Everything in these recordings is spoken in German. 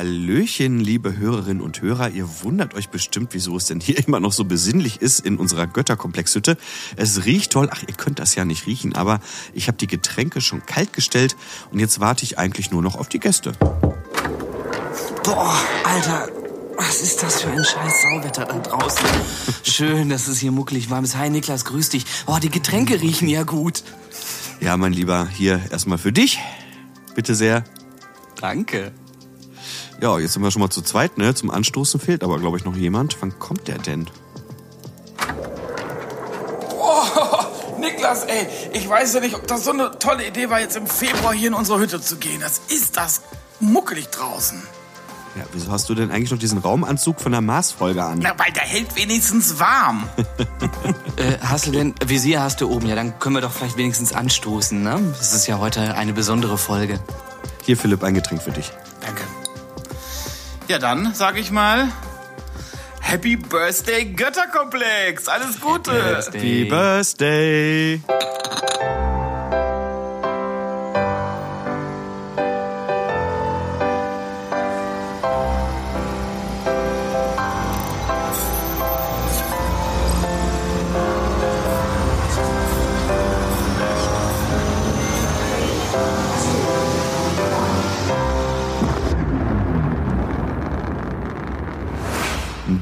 Hallöchen, liebe Hörerinnen und Hörer. Ihr wundert euch bestimmt, wieso es denn hier immer noch so besinnlich ist in unserer Götterkomplexhütte. Es riecht toll. Ach, ihr könnt das ja nicht riechen, aber ich habe die Getränke schon kalt gestellt und jetzt warte ich eigentlich nur noch auf die Gäste. Boah, Alter, was ist das für ein scheiß Sauwetter da draußen? Schön, dass es hier muckelig warm ist. Hi Niklas, grüß dich. Boah, die Getränke riechen ja gut. Ja, mein Lieber, hier erstmal für dich. Bitte sehr. Danke. Ja, jetzt sind wir schon mal zu zweit, ne? Zum Anstoßen fehlt aber, glaube ich, noch jemand. Wann kommt der denn? Oh, Niklas, ey, ich weiß ja nicht, ob das so eine tolle Idee war, jetzt im Februar hier in unsere Hütte zu gehen. Das ist das muckelig draußen. Ja, wieso hast du denn eigentlich noch diesen Raumanzug von der Mars-Folge an? Na, weil der hält wenigstens warm. Äh, hast du denn, Visier hast du oben, ja, dann können wir doch vielleicht wenigstens anstoßen, ne? Das ist ja heute eine besondere Folge. Hier, Philipp, ein Getränk für dich. Ja, dann sage ich mal Happy Birthday Götterkomplex. Alles Gute. Happy Birthday!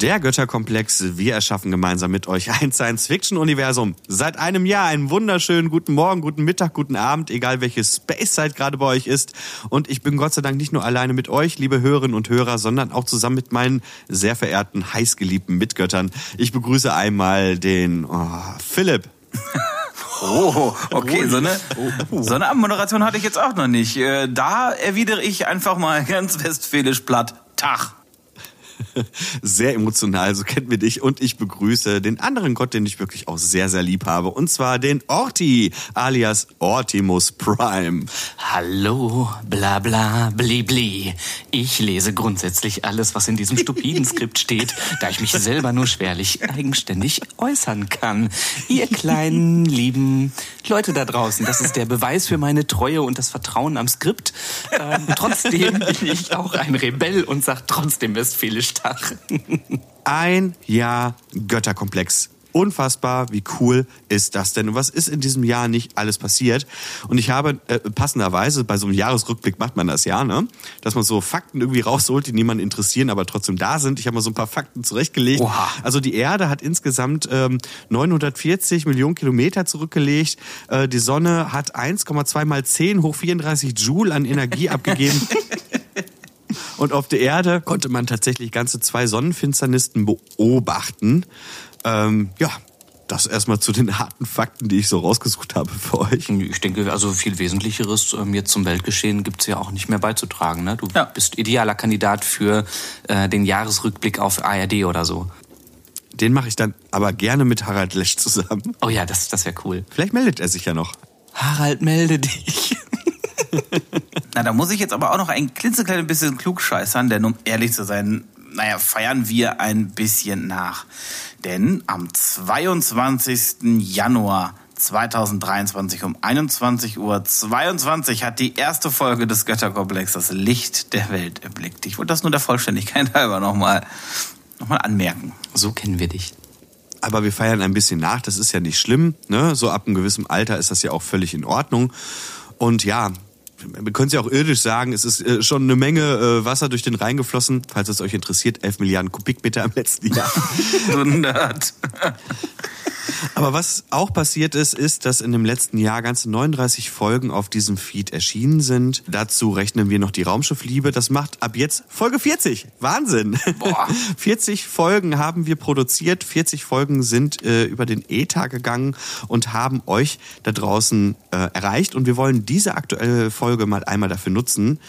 Der Götterkomplex. Wir erschaffen gemeinsam mit euch ein Science-Fiction-Universum. Seit einem Jahr einen wunderschönen guten Morgen, guten Mittag, guten Abend, egal welche Space-Zeit gerade bei euch ist. Und ich bin Gott sei Dank nicht nur alleine mit euch, liebe Hörerinnen und Hörer, sondern auch zusammen mit meinen sehr verehrten, heißgeliebten Mitgöttern. Ich begrüße einmal den oh, Philipp. Oh, okay, so eine, so eine Moderation hatte ich jetzt auch noch nicht. Äh, Da erwidere ich einfach mal ganz westfälisch platt. Tag. Sehr emotional, so kennt mir dich. Und ich begrüße den anderen Gott, den ich wirklich auch sehr, sehr lieb habe. Und zwar den Orti, alias Ortimus Prime. Hallo, bla bla, bli bli. Ich lese grundsätzlich alles, was in diesem stupiden Skript steht, da ich mich selber nur schwerlich eigenständig äußern kann. Ihr kleinen, lieben Leute da draußen, das ist der Beweis für meine Treue und das Vertrauen am Skript. Ähm, trotzdem bin ich auch ein Rebell und sag trotzdem westfälisch Tag. Ein Jahr Götterkomplex. Unfassbar, wie cool ist das denn? Und was ist in diesem Jahr nicht alles passiert? Und ich habe äh, passenderweise, bei so einem Jahresrückblick macht man das ja, ne? Dass man so Fakten irgendwie rausholt, die niemanden interessieren, aber trotzdem da sind. Ich habe mal so ein paar Fakten zurechtgelegt. Oha. Also die Erde hat insgesamt ähm, 940 Millionen Kilometer zurückgelegt. Äh, die Sonne hat 1,2 mal 10 hoch 34 Joule an Energie abgegeben. Und auf der Erde konnte man tatsächlich ganze zwei Sonnenfinsternisten beobachten. Ähm, ja, das erstmal zu den harten Fakten, die ich so rausgesucht habe für euch. Ich denke, also viel Wesentlicheres ähm, jetzt zum Weltgeschehen gibt's ja auch nicht mehr beizutragen. Ne? Du Ja. bist idealer Kandidat für äh, den Jahresrückblick auf ARD oder so. Den mache ich dann aber gerne mit Harald Lesch zusammen. Oh ja, das, das wäre cool. Vielleicht meldet er sich ja noch. Harald, melde dich. Na, da muss ich jetzt aber auch noch ein klitzekleines bisschen klugscheißern, denn um ehrlich zu sein, naja, feiern wir ein bisschen nach. Denn am 22. Januar 2023 um 21 Uhr 22 hat die erste Folge des Götterkomplex das Licht der Welt erblickt. Ich wollte das nur der Vollständigkeit halber nochmal noch mal anmerken. So kennen wir dich. Aber wir feiern ein bisschen nach, das ist ja nicht schlimm. Ne? So ab einem gewissen Alter ist das ja auch völlig in Ordnung. Und ja, wir können es ja auch irdisch sagen, es ist äh, schon eine Menge äh, Wasser durch den Rhein geflossen. Falls es euch interessiert, 11 Milliarden Kubikmeter im letzten Jahr. So ein Nerd. Aber was auch passiert ist, ist, dass in dem letzten Jahr ganze 39 Folgen auf diesem Feed erschienen sind. Dazu rechnen wir noch die Raumschiffliebe. Das macht ab jetzt Folge 40. Wahnsinn. Boah. 40 Folgen haben wir produziert. 40 Folgen sind äh, über den Ether gegangen und haben euch da draußen äh, erreicht. Und wir wollen diese aktuelle Folge mal einmal dafür nutzen,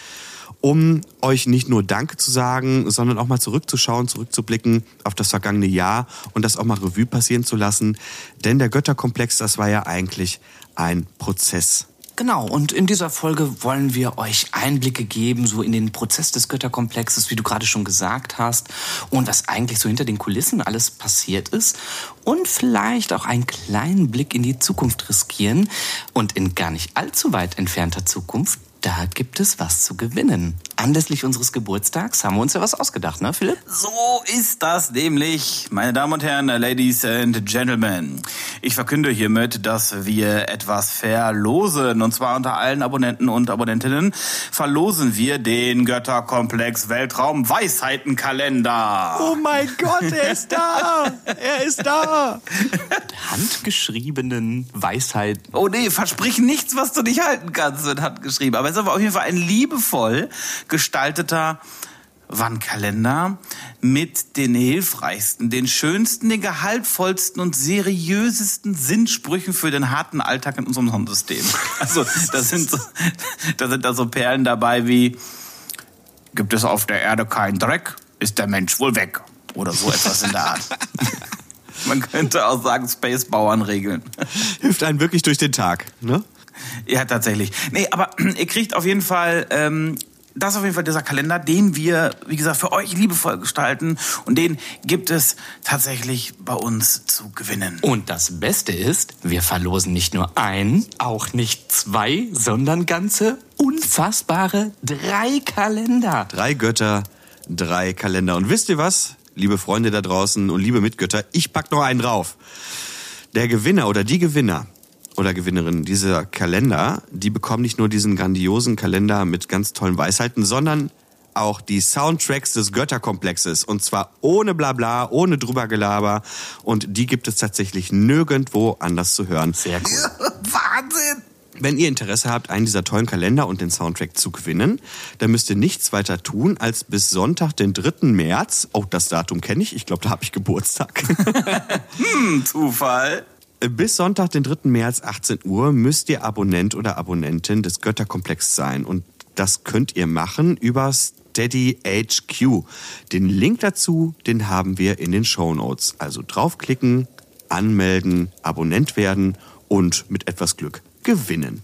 um euch nicht nur Danke zu sagen, sondern auch mal zurückzuschauen, zurückzublicken auf das vergangene Jahr und das auch mal Revue passieren zu lassen. Denn der Götterkomplex, das war ja eigentlich ein Prozess. Genau, und in dieser Folge wollen wir euch Einblicke geben, so in den Prozess des Götterkomplexes, wie du gerade schon gesagt hast, und was eigentlich so hinter den Kulissen alles passiert ist. Und vielleicht auch einen kleinen Blick in die Zukunft riskieren und in gar nicht allzu weit entfernter Zukunft da gibt es was zu gewinnen. Anlässlich unseres Geburtstags haben wir uns ja was ausgedacht, ne, Philipp? So ist das nämlich, meine Damen und Herren, Ladies and Gentlemen. Ich verkünde hiermit, dass wir etwas verlosen. Und zwar unter allen Abonnenten und Abonnentinnen verlosen wir den Götterkomplex Weltraum Weisheitenkalender. Oh mein Gott, er ist da! Er ist da! Handgeschriebenen Weisheit. Oh nee, versprich nichts, was du nicht halten kannst, wird handgeschrieben. Aber es ist aber auf jeden Fall ein liebevoll gestalteter Wandkalender mit den hilfreichsten, den schönsten, den gehaltvollsten und seriösesten Sinnsprüchen für den harten Alltag in unserem Sonnensystem. Also da sind so, da sind da so Perlen dabei wie gibt es auf der Erde keinen Dreck, ist der Mensch wohl weg oder so etwas in der Art. Man könnte auch sagen Space-Bauern regeln. Hilft einen wirklich durch den Tag, ne? Ja, tatsächlich. Nee, aber ihr kriegt auf jeden Fall, ähm, das ist auf jeden Fall dieser Kalender, den wir, wie gesagt, für euch liebevoll gestalten. Und den gibt es tatsächlich bei uns zu gewinnen. Und das Beste ist, wir verlosen nicht nur ein, auch nicht zwei, sondern ganze unfassbare drei Kalender. Drei Götter, drei Kalender. Und wisst ihr was, liebe Freunde da draußen und liebe Mitgötter, ich pack noch einen drauf. Der Gewinner oder die Gewinner oder Gewinnerin dieser Kalender, die bekommen nicht nur diesen grandiosen Kalender mit ganz tollen Weisheiten, sondern auch die Soundtracks des Götterkomplexes. Und zwar ohne Blabla, ohne drübergelaber. Und die gibt es tatsächlich nirgendwo anders zu hören. Sehr cool. Wahnsinn! Wenn ihr Interesse habt, einen dieser tollen Kalender und den Soundtrack zu gewinnen, dann müsst ihr nichts weiter tun, als bis Sonntag, den 3. März, oh, das Datum kenne ich, ich glaube, da habe ich Geburtstag. Hm, Zufall. Bis Sonntag, den 3. März, 18 Uhr, müsst ihr Abonnent oder Abonnentin des Götterkomplex sein. Und das könnt ihr machen über Steady HQ. Den Link dazu, den haben wir in den Show Notes. Also draufklicken, anmelden, Abonnent werden und mit etwas Glück gewinnen.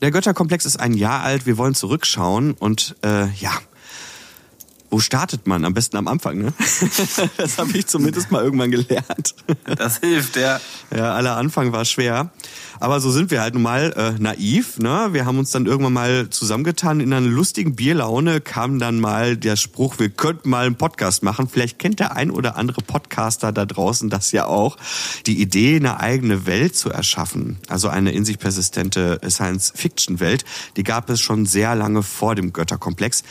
Der Götterkomplex ist ein Jahr alt. Wir wollen zurückschauen und äh, ja, wo startet man? Am besten am Anfang, ne? das habe ich zumindest mal irgendwann gelernt. Das hilft, ja. Ja, aller Anfang war schwer. Aber so sind wir halt nun mal äh, naiv. Ne? Wir haben uns dann irgendwann mal zusammengetan. In einer lustigen Bierlaune kam dann mal der Spruch, wir könnten mal einen Podcast machen. Vielleicht kennt der ein oder andere Podcaster da draußen das ja auch. Die Idee, eine eigene Welt zu erschaffen, also eine in sich persistente Science-Fiction-Welt, die gab es schon sehr lange vor dem Götterkomplex.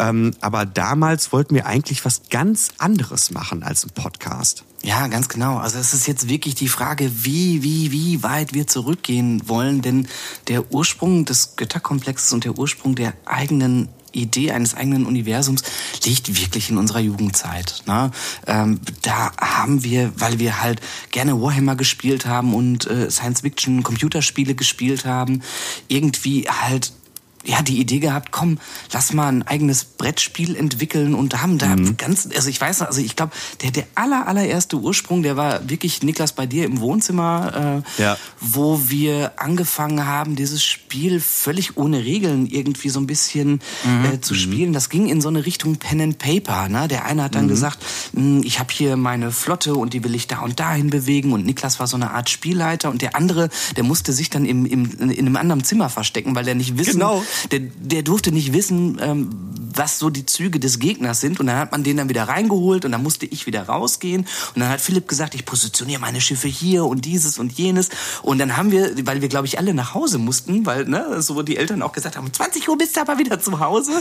Ähm, aber damals wollten wir eigentlich was ganz anderes machen als ein Podcast. Ja, ganz genau. Also es ist jetzt wirklich die Frage, wie, wie, wie weit wir zurückgehen wollen, denn der Ursprung des Götterkomplexes und der Ursprung der eigenen Idee eines eigenen Universums liegt wirklich in unserer Jugendzeit. Ne? Ähm, da haben wir, weil wir halt gerne Warhammer gespielt haben und äh, Science-Fiction-Computerspiele gespielt haben, irgendwie halt ja, die Idee gehabt, komm, lass mal ein eigenes Brettspiel entwickeln und haben da Mhm. ganz, also ich weiß also ich glaube, der, der aller, allererste Ursprung, der war wirklich, Niklas, bei dir im Wohnzimmer, äh, Ja. wo wir angefangen haben, dieses Spiel völlig ohne Regeln irgendwie so ein bisschen Mhm. äh, zu spielen. Das ging in so eine Richtung Pen and Paper. Ne? Der eine hat dann Mhm. gesagt, "Hm, ich habe hier meine Flotte und die will ich da und dahin bewegen und Niklas war so eine Art Spielleiter und der andere, der musste sich dann im, im, in einem anderen Zimmer verstecken, weil der nicht wissen, Genau. Der, der durfte nicht wissen, ähm, was so die Züge des Gegners sind. Und dann hat man den dann wieder reingeholt und dann musste ich wieder rausgehen. Und dann hat Philipp gesagt, ich positioniere meine Schiffe hier und dieses und jenes. Und dann haben wir, weil wir, glaube ich, alle nach Hause mussten, weil ne, so die Eltern auch gesagt haben, um 20 Uhr bist du aber wieder zu Hause,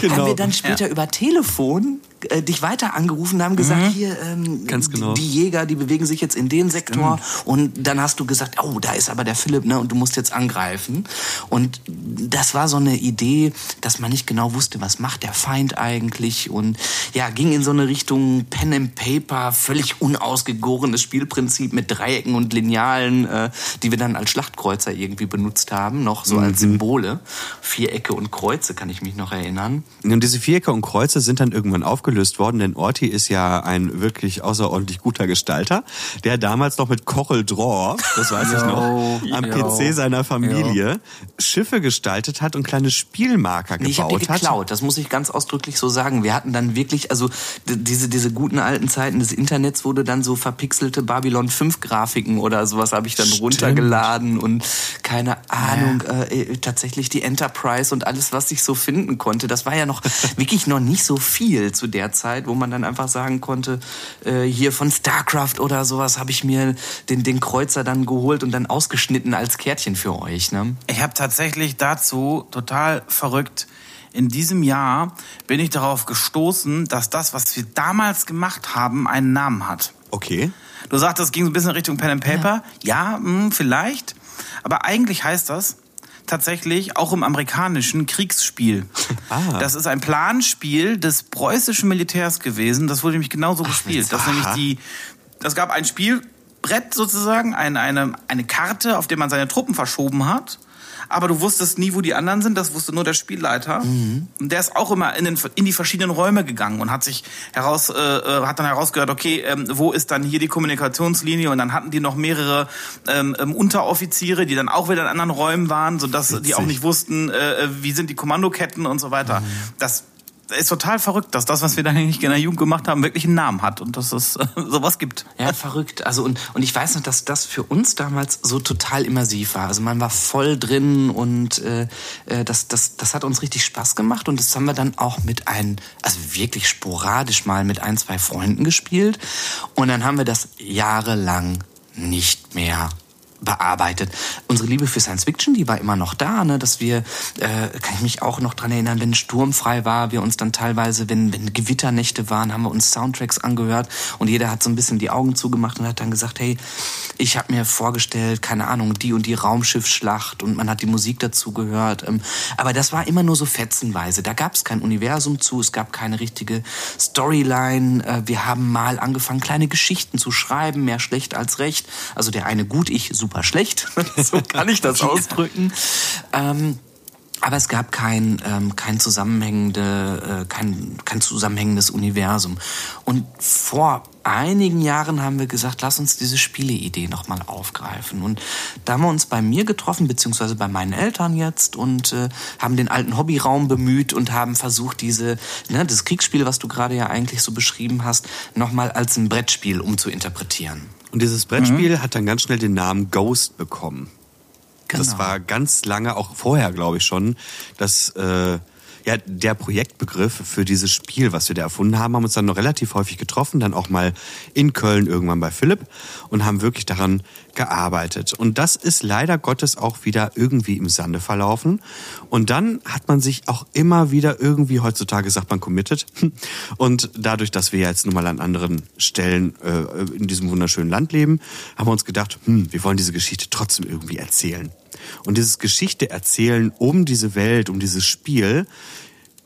Genau. haben wir dann später über Telefon äh, dich weiter angerufen, haben gesagt, hier, ähm, Ganz genau. die, die Jäger, die bewegen sich jetzt in den Sektor. Und dann hast du gesagt, oh, da ist aber der Philipp, ne, und du musst jetzt angreifen. Und das war so eine Idee, dass man nicht genau wusste, was macht der Feind eigentlich. Und ja, ging in so eine Richtung Pen and Paper, völlig unausgegorenes Spielprinzip mit Dreiecken und Linealen, äh, die wir dann als Schlachtkreuzer irgendwie benutzt haben, noch so als Symbole. Vierecke und Kreuze, kann ich mich noch erinnern. Und diese Vierecke und Kreuze sind dann irgendwann aufgelöst worden, denn Orti ist ja ein wirklich außerordentlich guter Gestalter, der damals noch mit Cochel Draw, das weiß ich noch, am. PC seiner Familie Schiffe gestaltet hat und kleine Spielmarker Nee, ich habe gebaut die hat. geklaut, das muss ich ich ganz ausdrücklich so sagen. Wir hatten dann wirklich, also diese, diese guten alten Zeiten des Internets wurde dann so verpixelte Babylon 5 Grafiken oder sowas habe ich dann Stimmt. runtergeladen und keine Ahnung, ja. äh, äh, tatsächlich die Enterprise und alles, was ich so finden konnte. Das war ja noch wirklich noch nicht so viel zu der Zeit, wo man dann einfach sagen konnte, äh, hier von StarCraft oder sowas habe ich mir den, den Kreuzer dann geholt und dann ausgeschnitten als Kärtchen für euch. Ne? Ich habe tatsächlich dazu total verrückt in diesem Jahr bin ich darauf gestoßen, dass das, was wir damals gemacht haben, einen Namen hat. Okay. Du sagtest, es ging so ein bisschen Richtung Pen and Paper. Ja, ja mh, hm, vielleicht. Aber eigentlich heißt das tatsächlich auch im amerikanischen Kriegsspiel. Ah. Das ist ein Planspiel des preußischen Militärs gewesen. Das wurde nämlich genauso Ach, gespielt. Das nämlich die, das gab ein Spielbrett sozusagen, eine, eine, eine Karte, auf der man seine Truppen verschoben hat aber du wusstest nie, wo die anderen sind. Das wusste nur der Spielleiter. Mhm. Und der ist auch immer in, den, in die verschiedenen Räume gegangen und hat sich heraus, äh, äh, hat dann herausgehört, okay, ähm, wo ist dann hier die Kommunikationslinie? Und dann hatten die noch mehrere ähm, ähm Unteroffiziere, die dann auch wieder in anderen Räumen waren, sodass Witzig. die auch nicht wussten, äh, äh, wie sind die Kommandoketten und so weiter. Mhm. Das ist total verrückt, dass das, was wir da eigentlich in der Jugend gemacht haben, wirklich einen Namen hat und dass es äh, sowas gibt. Ja, verrückt. Also und, und ich weiß noch, dass das für uns damals so total immersiv war. Also man war voll drin und äh, äh, das, das, das hat uns richtig Spaß gemacht und das haben wir dann auch mit ein, also wirklich sporadisch mal mit ein, zwei Freunden gespielt und dann haben wir das jahrelang nicht mehr bearbeitet. Unsere Liebe für Science Fiction, die war immer noch da, ne, dass wir, äh, kann ich mich auch noch dran erinnern, wenn sturmfrei war, wir uns dann teilweise, wenn, wenn Gewitternächte waren, haben wir uns Soundtracks angehört und jeder hat so ein bisschen die Augen zugemacht und hat dann gesagt, hey, ich habe mir vorgestellt, keine Ahnung, die und die Raumschiffsschlacht und man hat die Musik dazu gehört. Ähm, aber das war immer nur so fetzenweise. Da gab es kein Universum zu, es gab keine richtige Storyline. Äh, wir haben mal angefangen, kleine Geschichten zu schreiben, mehr schlecht als recht. Also der eine gut, ich super schlecht. so kann ich das ausdrücken. Ähm, aber es gab kein, ähm, kein, zusammenhängende, äh, kein, kein zusammenhängendes Universum. Und vor einigen Jahren haben wir gesagt, lass uns diese Spieleidee nochmal aufgreifen. Und da haben wir uns bei mir getroffen, beziehungsweise bei meinen Eltern jetzt und äh, haben den alten Hobbyraum bemüht und haben versucht, diese, ne, das Kriegsspiel, was du gerade ja eigentlich so beschrieben hast, nochmal als ein Brettspiel umzuinterpretieren. Und dieses Brettspiel mhm. hat dann ganz schnell den Namen Ghost bekommen. Genau. Das war ganz lange, auch vorher glaube ich schon, dass äh, ja, der Projektbegriff für dieses Spiel, was wir da erfunden haben, haben uns dann noch relativ häufig getroffen, dann auch mal in Köln irgendwann bei Philipp und haben wirklich daran gearbeitet. Und das ist leider Gottes auch wieder irgendwie im Sande verlaufen. Und dann hat man sich auch immer wieder irgendwie, heutzutage sagt man committed. Und dadurch, dass wir jetzt nun mal an anderen Stellen äh, in diesem wunderschönen Land leben, haben wir uns gedacht, hm, wir wollen diese Geschichte trotzdem irgendwie erzählen. Und dieses Geschichte erzählen um diese Welt, um dieses Spiel,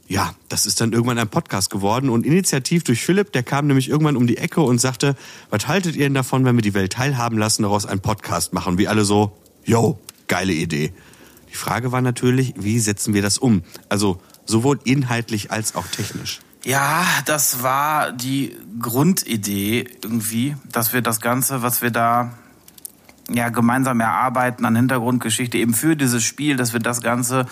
ja, das ist dann irgendwann ein Podcast geworden und initiativ durch Philipp, der kam nämlich irgendwann um die Ecke und sagte, was haltet ihr denn davon, wenn wir die Welt teilhaben lassen, daraus einen Podcast machen? Wie alle so, yo, geile Idee. Die Frage war natürlich, wie setzen wir das um? Also sowohl inhaltlich als auch technisch. Ja, das war die Grundidee irgendwie, dass wir das Ganze, was wir da ja, gemeinsam erarbeiten an Hintergrundgeschichte eben für dieses Spiel, dass wir das Ganze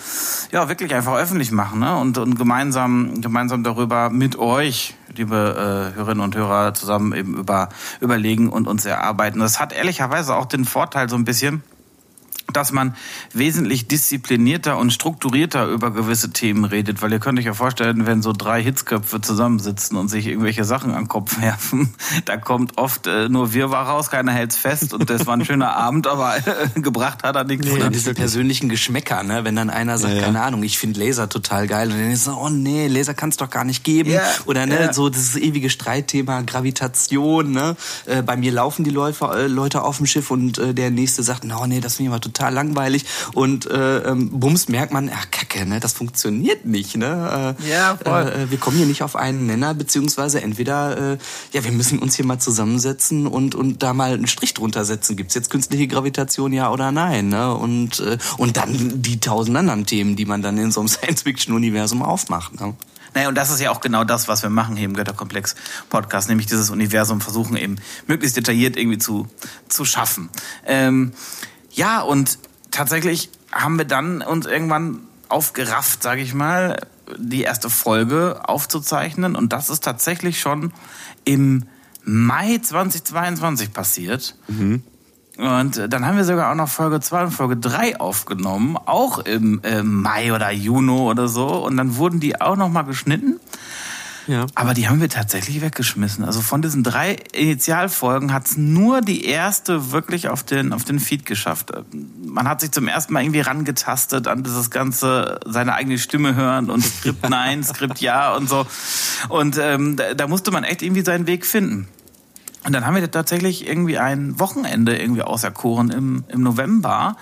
ja wirklich einfach öffentlich machen ne? und, und gemeinsam, gemeinsam darüber mit euch, liebe äh, Hörerinnen und Hörer, zusammen eben über, überlegen und uns erarbeiten. Das hat ehrlicherweise auch den Vorteil so ein bisschen, dass man wesentlich disziplinierter und strukturierter über gewisse Themen redet, weil ihr könnt euch ja vorstellen, wenn so drei Hitzköpfe zusammensitzen und sich irgendwelche Sachen an den Kopf werfen, da kommt oft äh, nur Wirrwarr raus, keiner hält's fest und das war ein schöner Abend, aber äh, gebracht hat er nichts. Nee, oder diese persönlichen Geschmäcker, ne? wenn dann einer sagt, ja, ja. keine Ahnung, ich finde Laser total geil und dann ist so, oh nee, Laser kann's doch gar nicht geben ja, oder ne, so das ewige Streitthema Gravitation, ne? Äh, bei mir laufen die Läufer, äh, Leute auf dem Schiff und äh, der nächste sagt, no, nee, das finde ich mal total total langweilig und äh, ähm, bums merkt man, ach kacke, ne, das funktioniert nicht, ne? Äh, ja, voll. Äh, wir kommen hier nicht auf einen Nenner, beziehungsweise entweder, äh, ja, wir müssen uns hier mal zusammensetzen und und da mal einen Strich drunter setzen. Gibt's jetzt künstliche Gravitation, ja oder nein? Ne? Und äh, und dann die tausend anderen Themen, die man dann in so einem Science-Fiction-Universum aufmacht. Ne? Naja, und das ist ja auch genau das, was wir machen hier im Götterkomplex-Podcast, nämlich dieses Universum versuchen eben möglichst detailliert irgendwie zu, zu schaffen. Ähm, ja, und tatsächlich haben wir dann uns irgendwann aufgerafft, sage ich mal, die erste Folge aufzuzeichnen. Und das ist tatsächlich schon im Mai 2022 passiert. Mhm. Und dann haben wir sogar auch noch Folge 2 und Folge 3 aufgenommen, auch im äh, Mai oder Juni oder so. Und dann wurden die auch noch mal geschnitten. Ja. Aber die haben wir tatsächlich weggeschmissen. Also von diesen drei Initialfolgen hat's nur die erste wirklich auf den, auf den Feed geschafft. Man hat sich zum ersten Mal irgendwie rangetastet an dieses ganze, seine eigene Stimme hören und Skript nein, Skript ja und so. Und ähm, da, da musste man echt irgendwie seinen Weg finden. Und dann haben wir tatsächlich irgendwie ein Wochenende irgendwie auserkoren im, im November,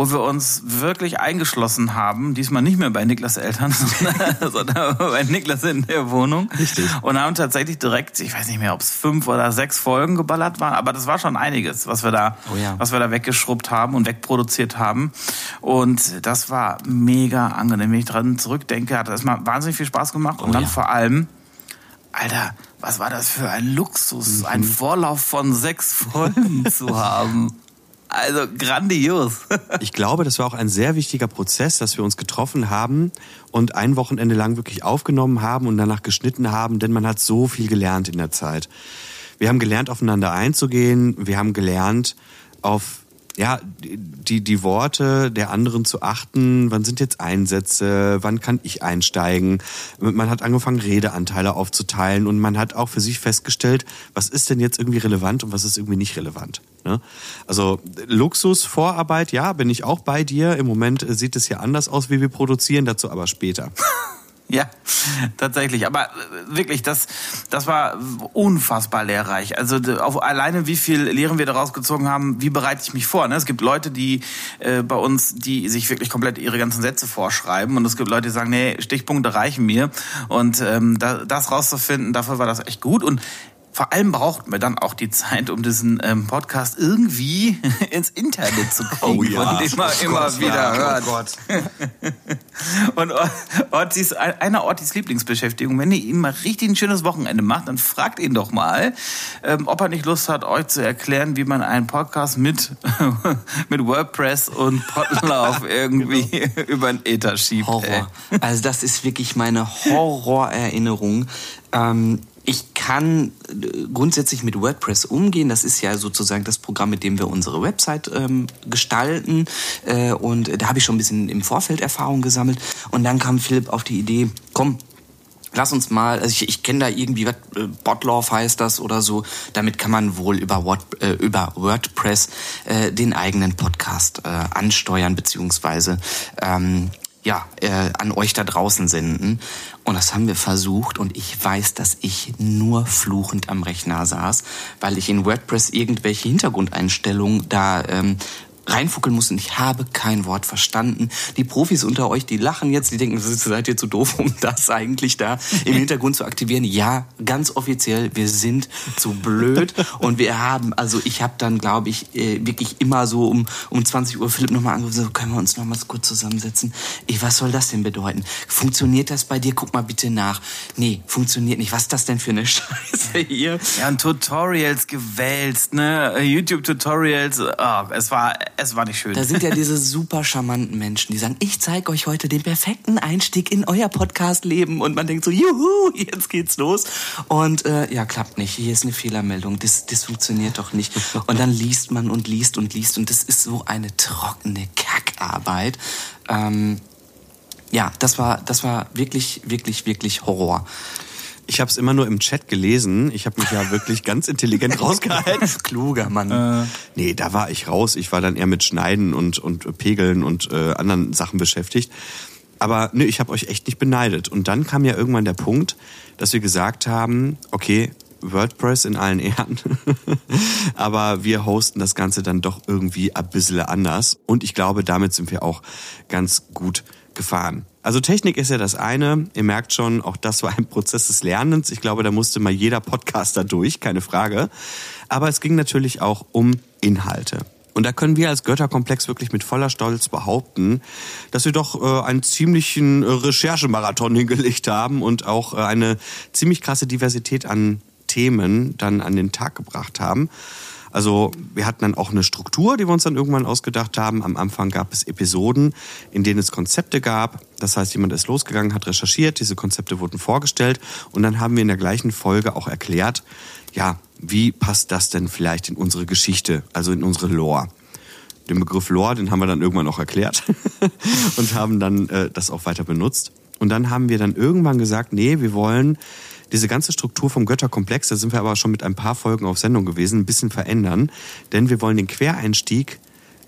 wo wir uns wirklich eingeschlossen haben, diesmal nicht mehr bei Niklas Eltern, sondern bei Niklas in der Wohnung. Richtig. Und haben tatsächlich direkt, ich weiß nicht mehr, ob es fünf oder sechs Folgen geballert waren, aber das war schon einiges, was wir da, oh ja. was wir da weggeschrubbt haben und wegproduziert haben. Und das war mega angenehm. Wenn ich dran zurückdenke, hat das mal wahnsinnig viel Spaß gemacht. Oh und dann ja. vor allem, Alter, was war das für ein Luxus, mhm. einen Vorlauf von sechs Folgen zu haben. Also grandios. ich glaube, das war auch ein sehr wichtiger Prozess, dass wir uns getroffen haben und ein Wochenende lang wirklich aufgenommen haben und danach geschnitten haben, denn man hat so viel gelernt in der Zeit. Wir haben gelernt, aufeinander einzugehen. Wir haben gelernt, auf ja, die, die Worte der anderen zu achten, wann sind jetzt Einsätze, wann kann ich einsteigen. Man hat angefangen, Redeanteile aufzuteilen und man hat auch für sich festgestellt, was ist denn jetzt irgendwie relevant und was ist irgendwie nicht relevant. Ne? Also Luxus, Vorarbeit, ja, bin ich auch bei dir. Im Moment sieht es ja anders aus, wie wir produzieren, dazu aber später. Ja, tatsächlich. Aber äh, wirklich, das, das war unfassbar lehrreich. Also auf alleine, wie viel Lehren wir daraus gezogen haben, wie bereite ich mich vor. Ne? Es gibt Leute, die äh, bei uns, die sich wirklich komplett ihre ganzen Sätze vorschreiben. Und es gibt Leute, die sagen, nee, Stichpunkte reichen mir. Und ähm, da, das rauszufinden, dafür war das echt gut. Und vor allem brauchten wir dann auch die Zeit, um diesen ähm, Podcast irgendwie ins Internet zu kriegen, oh ja. von dem man oh immer Gott, wieder ja, hört. Oh Gott. und Ortis, einer Ortis Lieblingsbeschäftigung, wenn ihr ihm mal richtig ein schönes Wochenende macht, dann fragt ihn doch mal, ähm, ob er nicht Lust hat, euch zu erklären, wie man einen Podcast mit, mit WordPress und Podlove irgendwie genau. über den Ether schiebt. Horror. Ey. Also das ist wirklich meine Horrorerinnerung. Ähm, ich kann äh, grundsätzlich mit WordPress umgehen. Das ist ja sozusagen das Programm, mit dem wir unsere Website ähm, gestalten. Äh, und da habe ich schon ein bisschen im Vorfeld Erfahrung gesammelt. Und dann kam Philipp auf die Idee, komm, lass uns mal, also ich, ich kenne da irgendwie, was, äh, Botlove heißt das oder so, damit kann man wohl über, Word, äh, über WordPress äh, den eigenen Podcast äh, ansteuern, beziehungsweise ähm, ja, äh, an euch da draußen senden. Und das haben wir versucht und ich weiß, dass ich nur fluchend am Rechner saß, weil ich in WordPress irgendwelche Hintergrundeinstellungen da ähm, reinfuckeln musste und ich habe kein Wort verstanden. Die Profis unter euch, die lachen jetzt, die denken, seid ihr zu doof, um das eigentlich da im Hintergrund zu aktivieren. Ja, ganz offiziell, wir sind zu blöd und wir haben, also ich habe dann, glaube ich, äh, wirklich immer so um, um 20 Uhr Philipp nochmal angerufen, so, können wir uns nochmal kurz zusammensetzen? Ich, was soll das denn bedeuten? Funktioniert das bei dir? Guck mal bitte nach. Nee, funktioniert nicht. Was ist das denn für eine Scheiße hier? Ja, und Tutorials gewälzt, ne? YouTube-Tutorials. Oh, es war es war nicht schön. Da sind ja diese super charmanten Menschen, die sagen, ich zeige euch heute den perfekten Einstieg in euer Podcast-Leben. Und man denkt so, juhu, jetzt geht's los. Und äh, ja, klappt nicht. Hier ist eine Fehlermeldung. Das, das funktioniert doch nicht. Und dann liest man und liest und liest. Und das ist so eine trockene Kackarbeit. Ähm, ja, das war, das war wirklich, wirklich, wirklich Horror. Ich habe es immer nur im Chat gelesen. Ich habe mich ja wirklich ganz intelligent rausgehalten. Kluger Mann. Äh, nee, da war ich raus. Ich war dann eher mit Schneiden und, und Pegeln und äh, anderen Sachen beschäftigt. Aber nee, ich habe euch echt nicht beneidet. Und dann kam ja irgendwann der Punkt, dass wir gesagt haben, okay, WordPress in allen Ehren. Aber wir hosten das Ganze dann doch irgendwie ein bisschen anders. Und ich glaube, damit sind wir auch ganz gut gefahren. Also Technik ist ja das eine. Ihr merkt schon, auch das war ein Prozess des Lernens. Ich glaube, da musste mal jeder Podcaster durch, keine Frage. Aber es ging natürlich auch um Inhalte. Und da können wir als Götterkomplex wirklich mit voller Stolz behaupten, dass wir doch äh, einen ziemlichen Recherchemarathon hingelegt haben und auch äh, eine ziemlich krasse Diversität an Themen dann an den Tag gebracht haben. Also wir hatten dann auch eine Struktur, die wir uns dann irgendwann ausgedacht haben. Am Anfang gab es Episoden, in denen es Konzepte gab. Das heißt, jemand ist losgegangen, hat recherchiert, diese Konzepte wurden vorgestellt und dann haben wir in der gleichen Folge auch erklärt, ja, wie passt das denn vielleicht in unsere Geschichte, also in unsere Lore. Den Begriff Lore, den haben wir dann irgendwann auch erklärt und haben dann äh, das auch weiter benutzt. Und dann haben wir dann irgendwann gesagt, nee, wir wollen diese ganze Struktur vom Götterkomplex, da sind wir aber schon mit ein paar Folgen auf Sendung gewesen, ein bisschen verändern. Denn wir wollen den Quereinstieg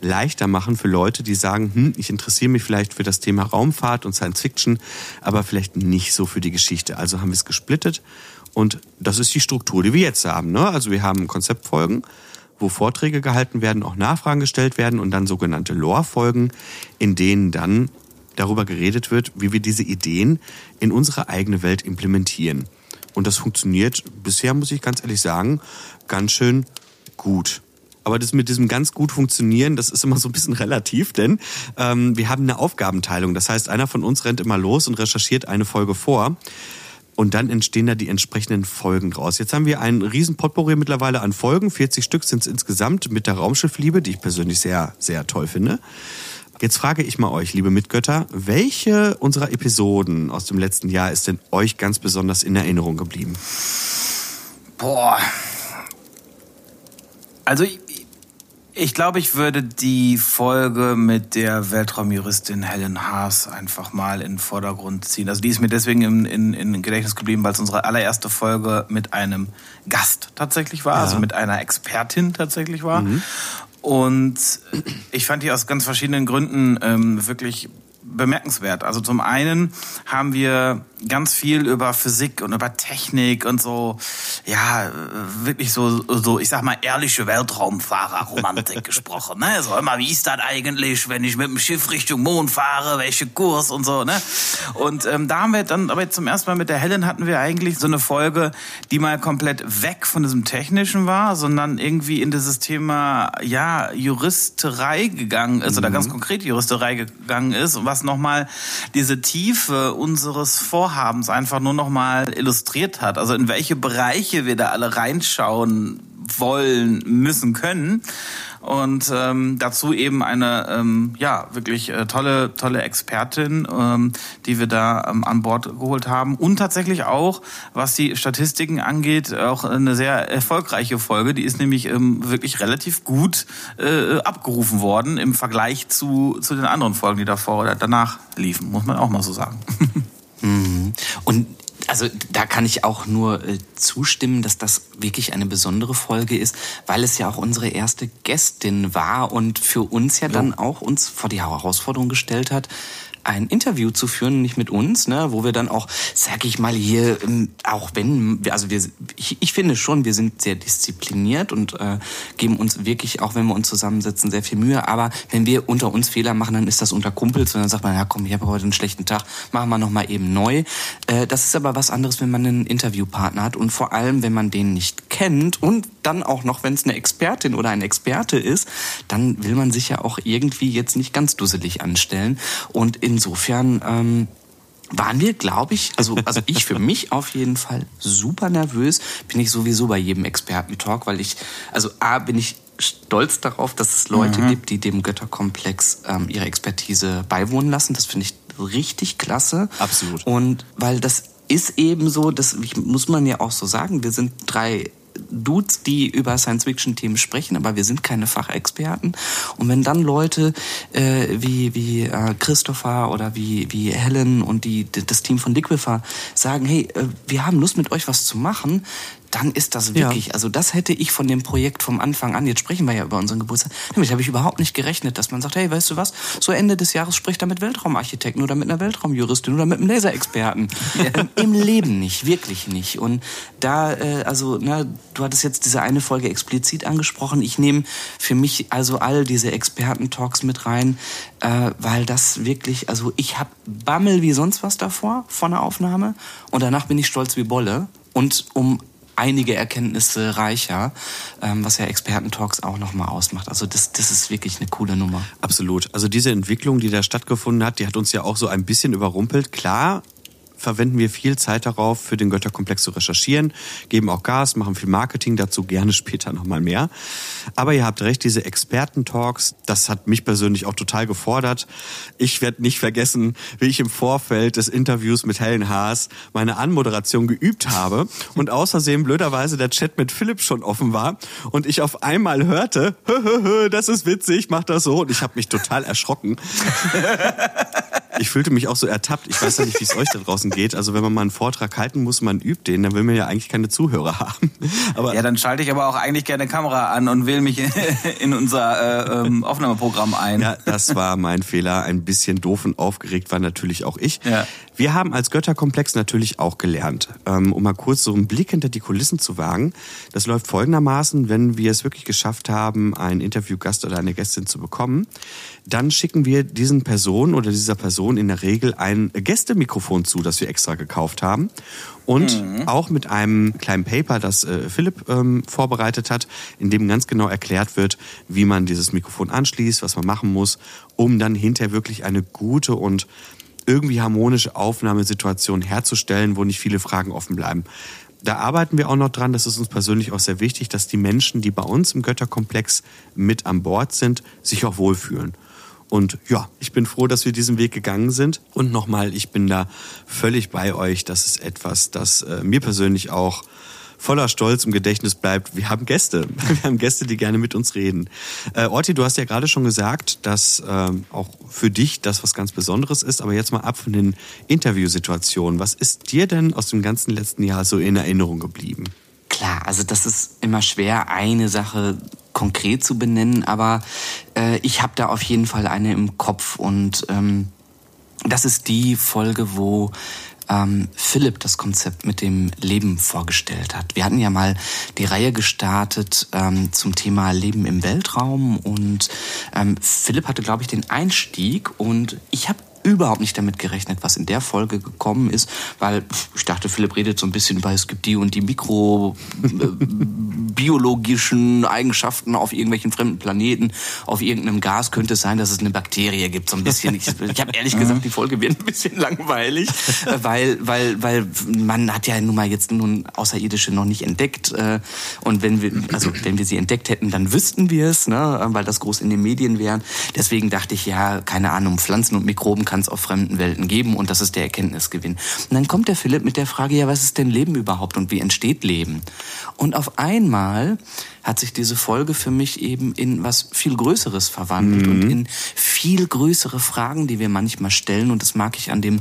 leichter machen für Leute, die sagen, hm, ich interessiere mich vielleicht für das Thema Raumfahrt und Science Fiction, aber vielleicht nicht so für die Geschichte. Also haben wir es gesplittet und das ist die Struktur, die wir jetzt haben. Ne? Also wir haben Konzeptfolgen, wo Vorträge gehalten werden, auch Nachfragen gestellt werden und dann sogenannte Lore-Folgen, in denen dann darüber geredet wird, wie wir diese Ideen in unsere eigene Welt implementieren. Und das funktioniert bisher, muss ich ganz ehrlich sagen, ganz schön gut. Aber das mit diesem ganz gut funktionieren, das ist immer so ein bisschen relativ, denn ähm, wir haben eine Aufgabenteilung. Das heißt, einer von uns rennt immer los und recherchiert eine Folge vor. Und dann entstehen da die entsprechenden Folgen draus. Jetzt haben wir einen riesen Potpourri mittlerweile an Folgen. 40 Stück sind es insgesamt mit der Raumschiffliebe, die ich persönlich sehr, sehr toll finde. Jetzt frage ich mal euch, liebe Mitgötter, welche unserer Episoden aus dem letzten Jahr ist denn euch ganz besonders in Erinnerung geblieben? Boah. Also ich, ich glaube, ich würde die Folge mit der Weltraumjuristin Helen Haas einfach mal in den Vordergrund ziehen. Also die ist mir deswegen in, in, in Gedächtnis geblieben, weil es unsere allererste Folge mit einem Gast tatsächlich war, ja. also mit einer Expertin tatsächlich war. Mhm. Und ich fand die aus ganz verschiedenen Gründen ähm, wirklich bemerkenswert. Also zum einen haben wir ganz viel über Physik und über Technik und so, ja, wirklich so, so ich sag mal, ehrliche Weltraumfahrerromantik gesprochen. Ne? So immer, wie ist das eigentlich, wenn ich mit dem Schiff Richtung Mond fahre, welche Kurs und so, ne? Und ähm, da haben wir dann, aber zum ersten Mal mit der Helen hatten wir eigentlich so eine Folge, die mal komplett weg von diesem Technischen war, sondern irgendwie in dieses Thema, ja, Juristerei gegangen ist mhm. oder ganz konkret Juristerei gegangen ist, was nochmal diese Tiefe unseres Vorhabens einfach nur noch mal illustriert hat. Also in welche Bereiche wir da alle reinschauen wollen, müssen, können. Und ähm, dazu eben eine ähm, ja wirklich äh, tolle tolle Expertin, ähm, die wir da ähm, an Bord geholt haben und tatsächlich auch, was die Statistiken angeht, auch eine sehr erfolgreiche Folge. Die ist nämlich ähm, wirklich relativ gut äh, abgerufen worden im Vergleich zu zu den anderen Folgen, die davor oder danach liefen, muss man auch mal so sagen. Mhm. Und also da kann ich auch nur äh, zustimmen, dass das wirklich eine besondere Folge ist, weil es ja auch unsere erste Gästin war und für uns ja dann auch uns vor die Herausforderung gestellt hat, ein Interview zu führen, nicht mit uns, ne, wo wir dann auch, sag ich mal hier, ähm, auch wenn, also wir, ich, ich finde schon, wir sind sehr diszipliniert und äh, geben uns wirklich, auch wenn wir uns zusammensetzen, sehr viel Mühe. Aber wenn wir unter uns Fehler machen, dann ist das unter Kumpels und dann sagt man, ja komm, ich habe heute einen schlechten Tag, machen wir noch mal eben neu. Äh, das ist aber was anderes, wenn man einen Interviewpartner hat und vor allem, wenn man den nicht kennt und dann auch noch, wenn es eine Expertin oder ein Experte ist, dann will man sich ja auch irgendwie jetzt nicht ganz dusselig anstellen und in insofern ähm, waren wir, glaube ich, also, also ich für mich auf jeden Fall super nervös. Bin ich sowieso bei jedem Expertentalk, weil ich, also A, bin ich stolz darauf, dass es Leute mhm. gibt, die dem Götterkomplex ähm, ihre Expertise beiwohnen lassen. Das finde ich richtig klasse. Absolut. Und weil das ist eben so, das muss man ja auch so sagen, wir sind drei Dudes, die über Science-Fiction-Themen sprechen, aber wir sind keine Fachexperten. Und wenn dann Leute äh, wie, wie äh, Christopher oder wie, wie Helen und die, das Team von Liquifer sagen, hey, äh, wir haben Lust mit euch was zu machen, dann ist das wirklich, ja. also das hätte ich von dem Projekt vom Anfang an, jetzt sprechen wir ja über unseren Geburtstag, damit habe ich überhaupt nicht gerechnet, dass man sagt, hey, weißt du was, so Ende des Jahres spricht er mit Weltraumarchitekten oder mit einer Weltraumjuristin oder mit einem Laserexperten. Ja. Im Leben nicht, wirklich nicht. Und da, äh, also, na, du hattest jetzt diese eine Folge explizit angesprochen. Ich nehme für mich also all diese Experten-Talks mit rein, äh, weil das wirklich, also ich habe Bammel wie sonst was davor von der Aufnahme und danach bin ich stolz wie Bolle. Und um einige Erkenntnisse reicher, ähm, was ja Experten-Talks auch nochmal ausmacht. Also das, das ist wirklich eine coole Nummer. Absolut. Also diese Entwicklung, die da stattgefunden hat, die hat uns ja auch so ein bisschen überrumpelt. Klar, verwenden wir viel Zeit darauf, für den Götterkomplex zu recherchieren, geben auch Gas, machen viel Marketing dazu, gerne später nochmal mehr. Aber ihr habt recht, diese Experten-Talks, das hat mich persönlich auch total gefordert. Ich werde nicht vergessen, wie ich im Vorfeld des Interviews mit Helen Haas meine Anmoderation geübt habe und außersehen blöderweise der Chat mit Philipp schon offen war und ich auf einmal hörte, das ist witzig, mach das so und ich habe mich total erschrocken. ich fühlte mich auch so ertappt. Ich weiß ja nicht, wie es euch da draußen geht. Also wenn man mal einen Vortrag halten muss, man übt den, dann will man ja eigentlich keine Zuhörer haben. Aber ja, dann schalte ich aber auch eigentlich gerne Kamera an und wähle mich in unser äh, ähm, Aufnahmeprogramm ein. Ja, das war mein Fehler. Ein bisschen doof und aufgeregt war natürlich auch ich. Ja. Wir haben als Götterkomplex natürlich auch gelernt, ähm, um mal kurz so einen Blick hinter die Kulissen zu wagen. Das läuft folgendermaßen, wenn wir es wirklich geschafft haben, einen Interviewgast oder eine Gästin zu bekommen, dann schicken wir diesen Person oder dieser Person in der Regel ein Gästemikrofon zu, das wir extra gekauft haben. Und mhm. auch mit einem kleinen Paper, das äh, Philipp ähm, vorbereitet hat, in dem ganz genau erklärt wird, wie man dieses Mikrofon anschließt, was man machen muss, um dann hinterher wirklich eine gute und irgendwie harmonische Aufnahmesituation herzustellen, wo nicht viele Fragen offen bleiben. Da arbeiten wir auch noch dran. Das ist uns persönlich auch sehr wichtig, dass die Menschen, die bei uns im Götterkomplex mit an Bord sind, sich auch wohlfühlen. Und ja, ich bin froh, dass wir diesen Weg gegangen sind. Und nochmal, ich bin da völlig bei euch. Das ist etwas, das äh, mir persönlich auch voller Stolz im Gedächtnis bleibt. Wir haben Gäste. Wir haben Gäste, die gerne mit uns reden. Äh, Orti, du hast ja gerade schon gesagt, dass ähm, auch für dich das was ganz Besonderes ist. Aber jetzt mal ab von den Interviewsituationen. Was ist dir denn aus dem ganzen letzten Jahr so in Erinnerung geblieben? Klar, also das ist immer schwer, eine Sache konkret zu benennen, aber äh, ich habe da auf jeden Fall eine im Kopf und ähm, das ist die Folge, wo ähm, Philipp das Konzept mit dem Leben vorgestellt hat. Wir hatten ja mal die Reihe gestartet ähm, zum Thema Leben im Weltraum und ähm, Philipp hatte, glaube ich, den Einstieg und ich habe überhaupt nicht damit gerechnet, was in der Folge gekommen ist, weil ich dachte, Philipp redet so ein bisschen über, es gibt die und die mikrobiologischen Eigenschaften auf irgendwelchen fremden Planeten, auf irgendeinem Gas könnte es sein, dass es eine Bakterie gibt, so ein bisschen. Ich, ich habe ehrlich gesagt, die Folge wird ein bisschen langweilig, weil, weil, weil man hat ja nun mal jetzt nun Außerirdische noch nicht entdeckt äh, und wenn wir, also wenn wir sie entdeckt hätten, dann wüssten wir es, ne, weil das groß in den Medien wären. Deswegen dachte ich, ja, keine Ahnung, Pflanzen und Mikroben kann es auf fremden Welten geben und das ist der Erkenntnisgewinn. Und dann kommt der Philipp mit der Frage, ja, was ist denn Leben überhaupt und wie entsteht Leben? Und auf einmal hat sich diese Folge für mich eben in was viel Größeres verwandelt mhm. und in viel größere Fragen, die wir manchmal stellen. Und das mag ich an dem,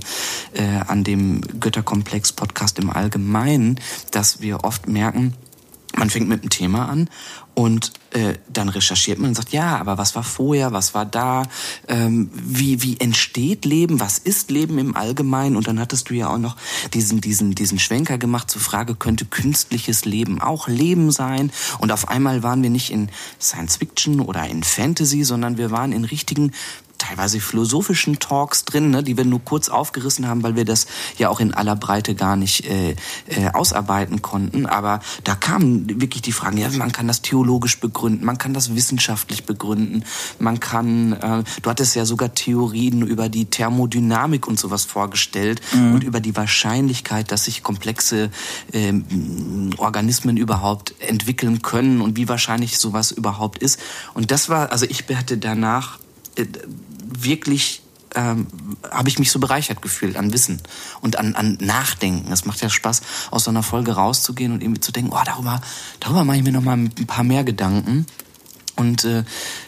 äh, an dem Götterkomplex-Podcast im Allgemeinen, dass wir oft merken, man fängt mit einem Thema an und äh, dann recherchiert man und sagt, ja, aber was war vorher, was war da, ähm, wie, wie entsteht Leben, was ist Leben im Allgemeinen? Und dann hattest du ja auch noch diesen, diesen, diesen Schwenker gemacht zur Frage, könnte künstliches Leben auch Leben sein? Und auf einmal waren wir nicht in Science Fiction oder in Fantasy, sondern wir waren in richtigen teilweise philosophischen Talks drin, ne, die wir nur kurz aufgerissen haben, weil wir das ja auch in aller Breite gar nicht äh, äh, ausarbeiten konnten. Aber da kamen wirklich die Fragen, ja, man kann das theologisch begründen, man kann das wissenschaftlich begründen, man kann, äh, du hattest ja sogar Theorien über die Thermodynamik und sowas vorgestellt mhm. und über die Wahrscheinlichkeit, dass sich komplexe äh, Organismen überhaupt entwickeln können und wie wahrscheinlich sowas überhaupt ist. Und das war, also ich hatte danach äh, wirklich ähm, habe ich mich so bereichert gefühlt an Wissen und an, an Nachdenken. Es macht ja Spaß, aus so einer Folge rauszugehen und irgendwie zu denken, oh, darüber, darüber mache ich mir noch mal ein paar mehr Gedanken. Und äh,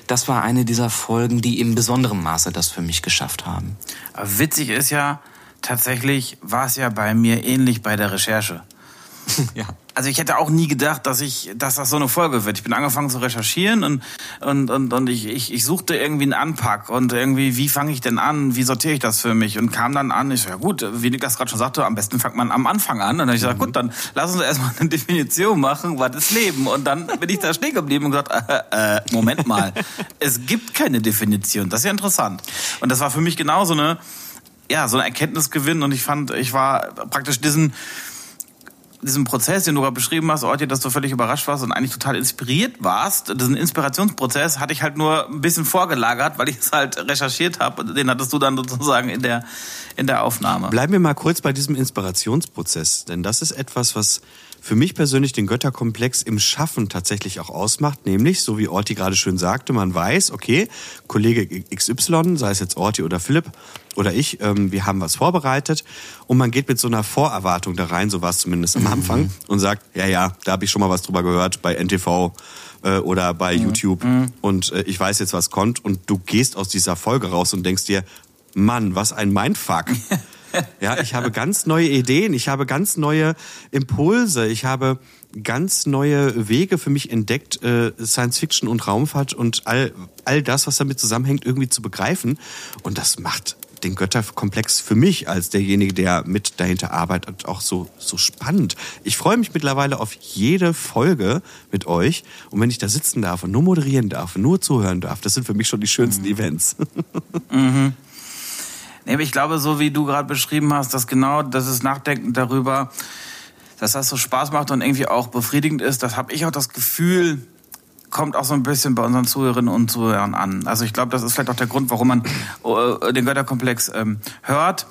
das war eine dieser Folgen, die im besonderen Maße das für mich geschafft haben. Aber witzig ist ja, tatsächlich war es ja bei mir ähnlich bei der Recherche. ja also ich hätte auch nie gedacht, dass ich, dass das so eine Folge wird. Ich bin angefangen zu recherchieren und und und, und ich, ich, ich suchte irgendwie einen Anpack und irgendwie, wie fange ich denn an, wie sortiere ich das für mich und kam dann an. Ich so, ja gut, wie Nick das gerade schon sagte, am besten fängt man am Anfang an. Und dann habe ich gesagt, mhm. gut, dann lass uns erstmal eine Definition machen, was ist Leben? Und dann bin ich da stehen geblieben und gesagt, äh, äh, Moment mal, es gibt keine Definition. Das ist ja interessant. Und das war für mich genau so eine, ja, so eine Erkenntnisgewinn und ich fand, ich war praktisch diesen diesem Prozess, den du gerade beschrieben hast, Orti, dass du völlig überrascht warst und eigentlich total inspiriert warst. Diesen Inspirationsprozess hatte ich halt nur ein bisschen vorgelagert, weil ich es halt recherchiert habe. Den hattest du dann sozusagen in der, in der Aufnahme. Bleiben wir mal kurz bei diesem Inspirationsprozess, denn das ist etwas, was für mich persönlich den Götterkomplex im Schaffen tatsächlich auch ausmacht, nämlich, so wie Orti gerade schön sagte, man weiß, okay, Kollege XY, sei es jetzt Orti oder Philipp oder ich, ähm, wir haben was vorbereitet und man geht mit so einer Vorerwartung da rein, so war es zumindest am Anfang, und sagt, ja, ja, da habe ich schon mal was drüber gehört bei NTV äh, oder bei Mhm. YouTube und äh, ich weiß jetzt, was kommt und du gehst aus dieser Folge raus und denkst dir, Mann, was ein Mindfuck. Ja, ich habe ganz neue Ideen, ich habe ganz neue Impulse, ich habe ganz neue Wege für mich entdeckt, äh, Science Fiction und Raumfahrt und all, all das, was damit zusammenhängt, irgendwie zu begreifen. Und das macht den Götterkomplex für mich als derjenige, der mit dahinter arbeitet, auch so, so spannend. Ich freue mich mittlerweile auf jede Folge mit euch. Und wenn ich da sitzen darf und nur moderieren darf und nur zuhören darf, das sind für mich schon die schönsten Events. Nee, ich glaube, so wie du gerade beschrieben hast, dass genau das ist Nachdenken darüber, dass das so Spaß macht und irgendwie auch befriedigend ist, das habe ich auch das Gefühl, kommt auch so ein bisschen bei unseren Zuhörerinnen und Zuhörern an. Also ich glaube, das ist vielleicht auch der Grund, warum man äh, den Götterkomplex ähm, hört.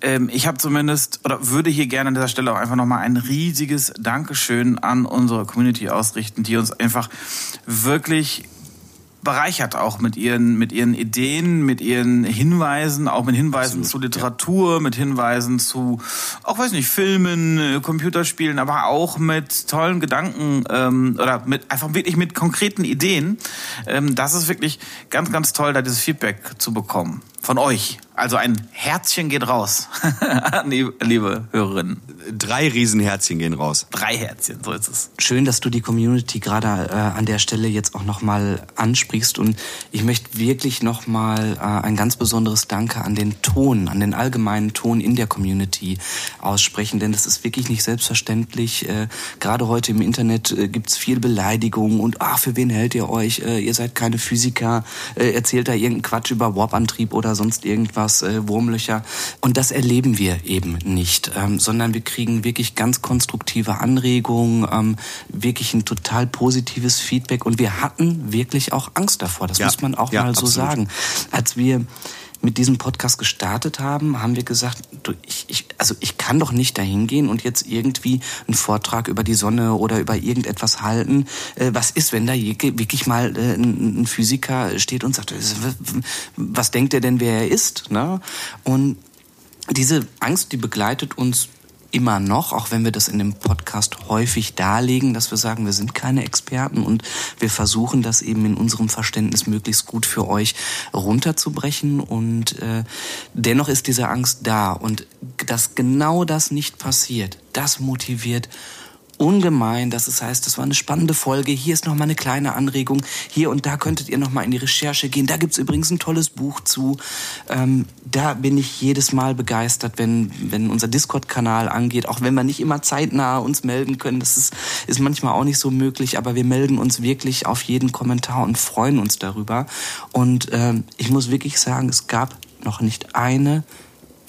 Ähm, ich habe zumindest oder würde hier gerne an dieser Stelle auch einfach nochmal ein riesiges Dankeschön an unsere Community ausrichten, die uns einfach wirklich bereichert auch mit ihren, mit ihren Ideen, mit ihren Hinweisen, auch mit Hinweisen zu Literatur, mit Hinweisen zu, auch weiß nicht, Filmen, äh, Computerspielen, aber auch mit tollen Gedanken ähm, oder mit einfach wirklich mit konkreten Ideen. Ähm, das ist wirklich ganz, ganz toll, da dieses Feedback zu bekommen von euch. Also ein Herzchen geht raus, liebe Hörerinnen. Drei Riesenherzchen gehen raus. Drei Herzchen, so ist es. Schön, dass du die Community gerade äh, an der Stelle jetzt auch nochmal ansprichst. Und ich möchte wirklich nochmal äh, ein ganz besonderes Danke an den Ton, an den allgemeinen Ton in der Community aussprechen. Denn das ist wirklich nicht selbstverständlich. Äh, gerade heute im Internet äh, gibt's viel Beleidigung und ach, für wen hält ihr euch? Äh, ihr seid keine Physiker, äh, erzählt da irgendeinen Quatsch über Warp-Antrieb oder sonst irgendwas, äh, Wurmlöcher. Und das erleben wir eben nicht, ähm, sondern wir kriegen wirklich ganz konstruktive Anregungen, ähm, wirklich ein total positives Feedback und wir hatten wirklich auch Angst davor. Das Ja, muss man auch ja, mal so absolut. sagen. Als wir mit diesem Podcast gestartet haben, haben wir gesagt, du, ich, ich, also ich kann doch nicht dahin gehen und jetzt irgendwie einen Vortrag über die Sonne oder über irgendetwas halten. Äh, was ist, wenn da wirklich mal äh, ein, Physiker steht und sagt, was denkt er denn, wer er ist? Ne? Und diese Angst, die begleitet uns immer noch, auch wenn wir das in dem Podcast häufig darlegen, dass wir sagen, wir sind keine Experten und wir versuchen das eben in unserem Verständnis möglichst gut für euch runterzubrechen. Und äh, dennoch ist diese Angst da. Und dass genau das nicht passiert, das motiviert ungemein. Das ist, heißt, das war eine spannende Folge. Hier ist noch mal eine kleine Anregung. Hier und da könntet ihr noch mal in die Recherche gehen. Da gibt's übrigens ein tolles Buch zu. Ähm, da bin ich jedes Mal begeistert, wenn, wenn unser Discord-Kanal angeht. Auch wenn wir nicht immer zeitnah uns melden können. Das ist, ist manchmal auch nicht so möglich. Aber wir melden uns wirklich auf jeden Kommentar und freuen uns darüber. Und ähm, ich muss wirklich sagen, es gab noch nicht eine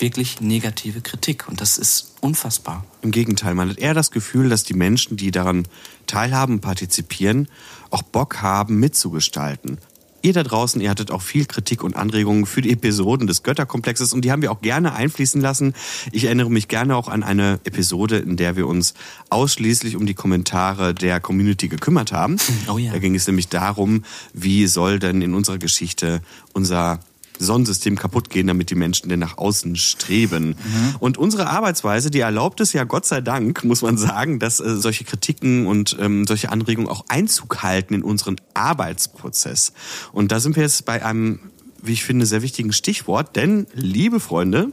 wirklich negative Kritik. Und das ist unfassbar. Im Gegenteil, man hat eher das Gefühl, dass die Menschen, die daran teilhaben, partizipieren, auch Bock haben, mitzugestalten. Ihr da draußen, ihr hattet auch viel Kritik und Anregungen für die Episoden des Götterkomplexes und die haben wir auch gerne einfließen lassen. Ich erinnere mich gerne auch an eine Episode, in der wir uns ausschließlich um die Kommentare der Community gekümmert haben. Oh ja. Da ging es nämlich darum, wie soll denn in unserer Geschichte unser Sonnensystem kaputt gehen, damit die Menschen denn nach außen streben. Und unsere Arbeitsweise, die erlaubt es ja Gott sei Dank, muss man sagen, dass äh, solche Kritiken und ähm, solche Anregungen auch Einzug halten in unseren Arbeitsprozess. Und da sind wir jetzt bei einem, wie ich finde, sehr wichtigen Stichwort, denn, liebe Freunde,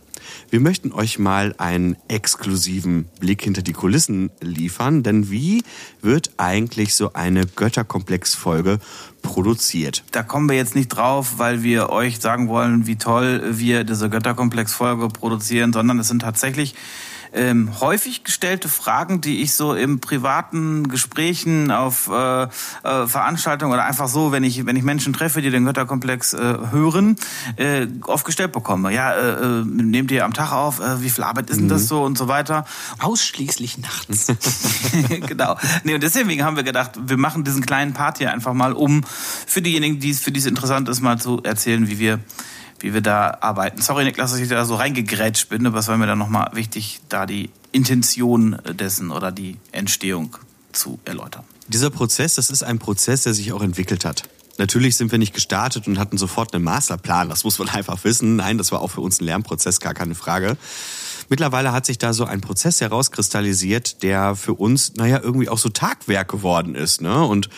wir möchten euch mal einen exklusiven Blick hinter die Kulissen liefern, denn wie wird eigentlich so eine Götterkomplex-Folge produziert? Da kommen wir jetzt nicht drauf, weil wir euch sagen wollen, wie toll wir diese Götterkomplex-Folge produzieren, sondern es sind tatsächlich ähm, häufig gestellte Fragen, die ich so im privaten Gesprächen auf äh, äh, Veranstaltungen oder einfach so, wenn ich wenn ich Menschen treffe, die den Götterkomplex äh, hören, äh, oft gestellt bekomme. Ja, äh, äh, nehmt ihr am Tag auf? Äh, wie viel Arbeit ist denn das so und so weiter? Ausschließlich nachts. genau. Nee, und deswegen haben wir gedacht, wir machen diesen kleinen Part hier einfach mal, um für diejenigen, die es für die es interessant ist, mal zu erzählen, wie wir wie wir da arbeiten. Sorry, Niklas, dass ich da so reingegrätscht bin, aber es war mir dann nochmal wichtig, da die Intention dessen oder die Entstehung zu erläutern. Dieser Prozess, das ist ein Prozess, der sich auch entwickelt hat. Natürlich sind wir nicht gestartet und hatten sofort einen Masterplan, das muss man einfach wissen. Nein, das war auch für uns ein Lernprozess, gar keine Frage. Mittlerweile hat sich da so ein Prozess herauskristallisiert, der für uns, naja, irgendwie auch so Tagwerk geworden ist. Ne? Und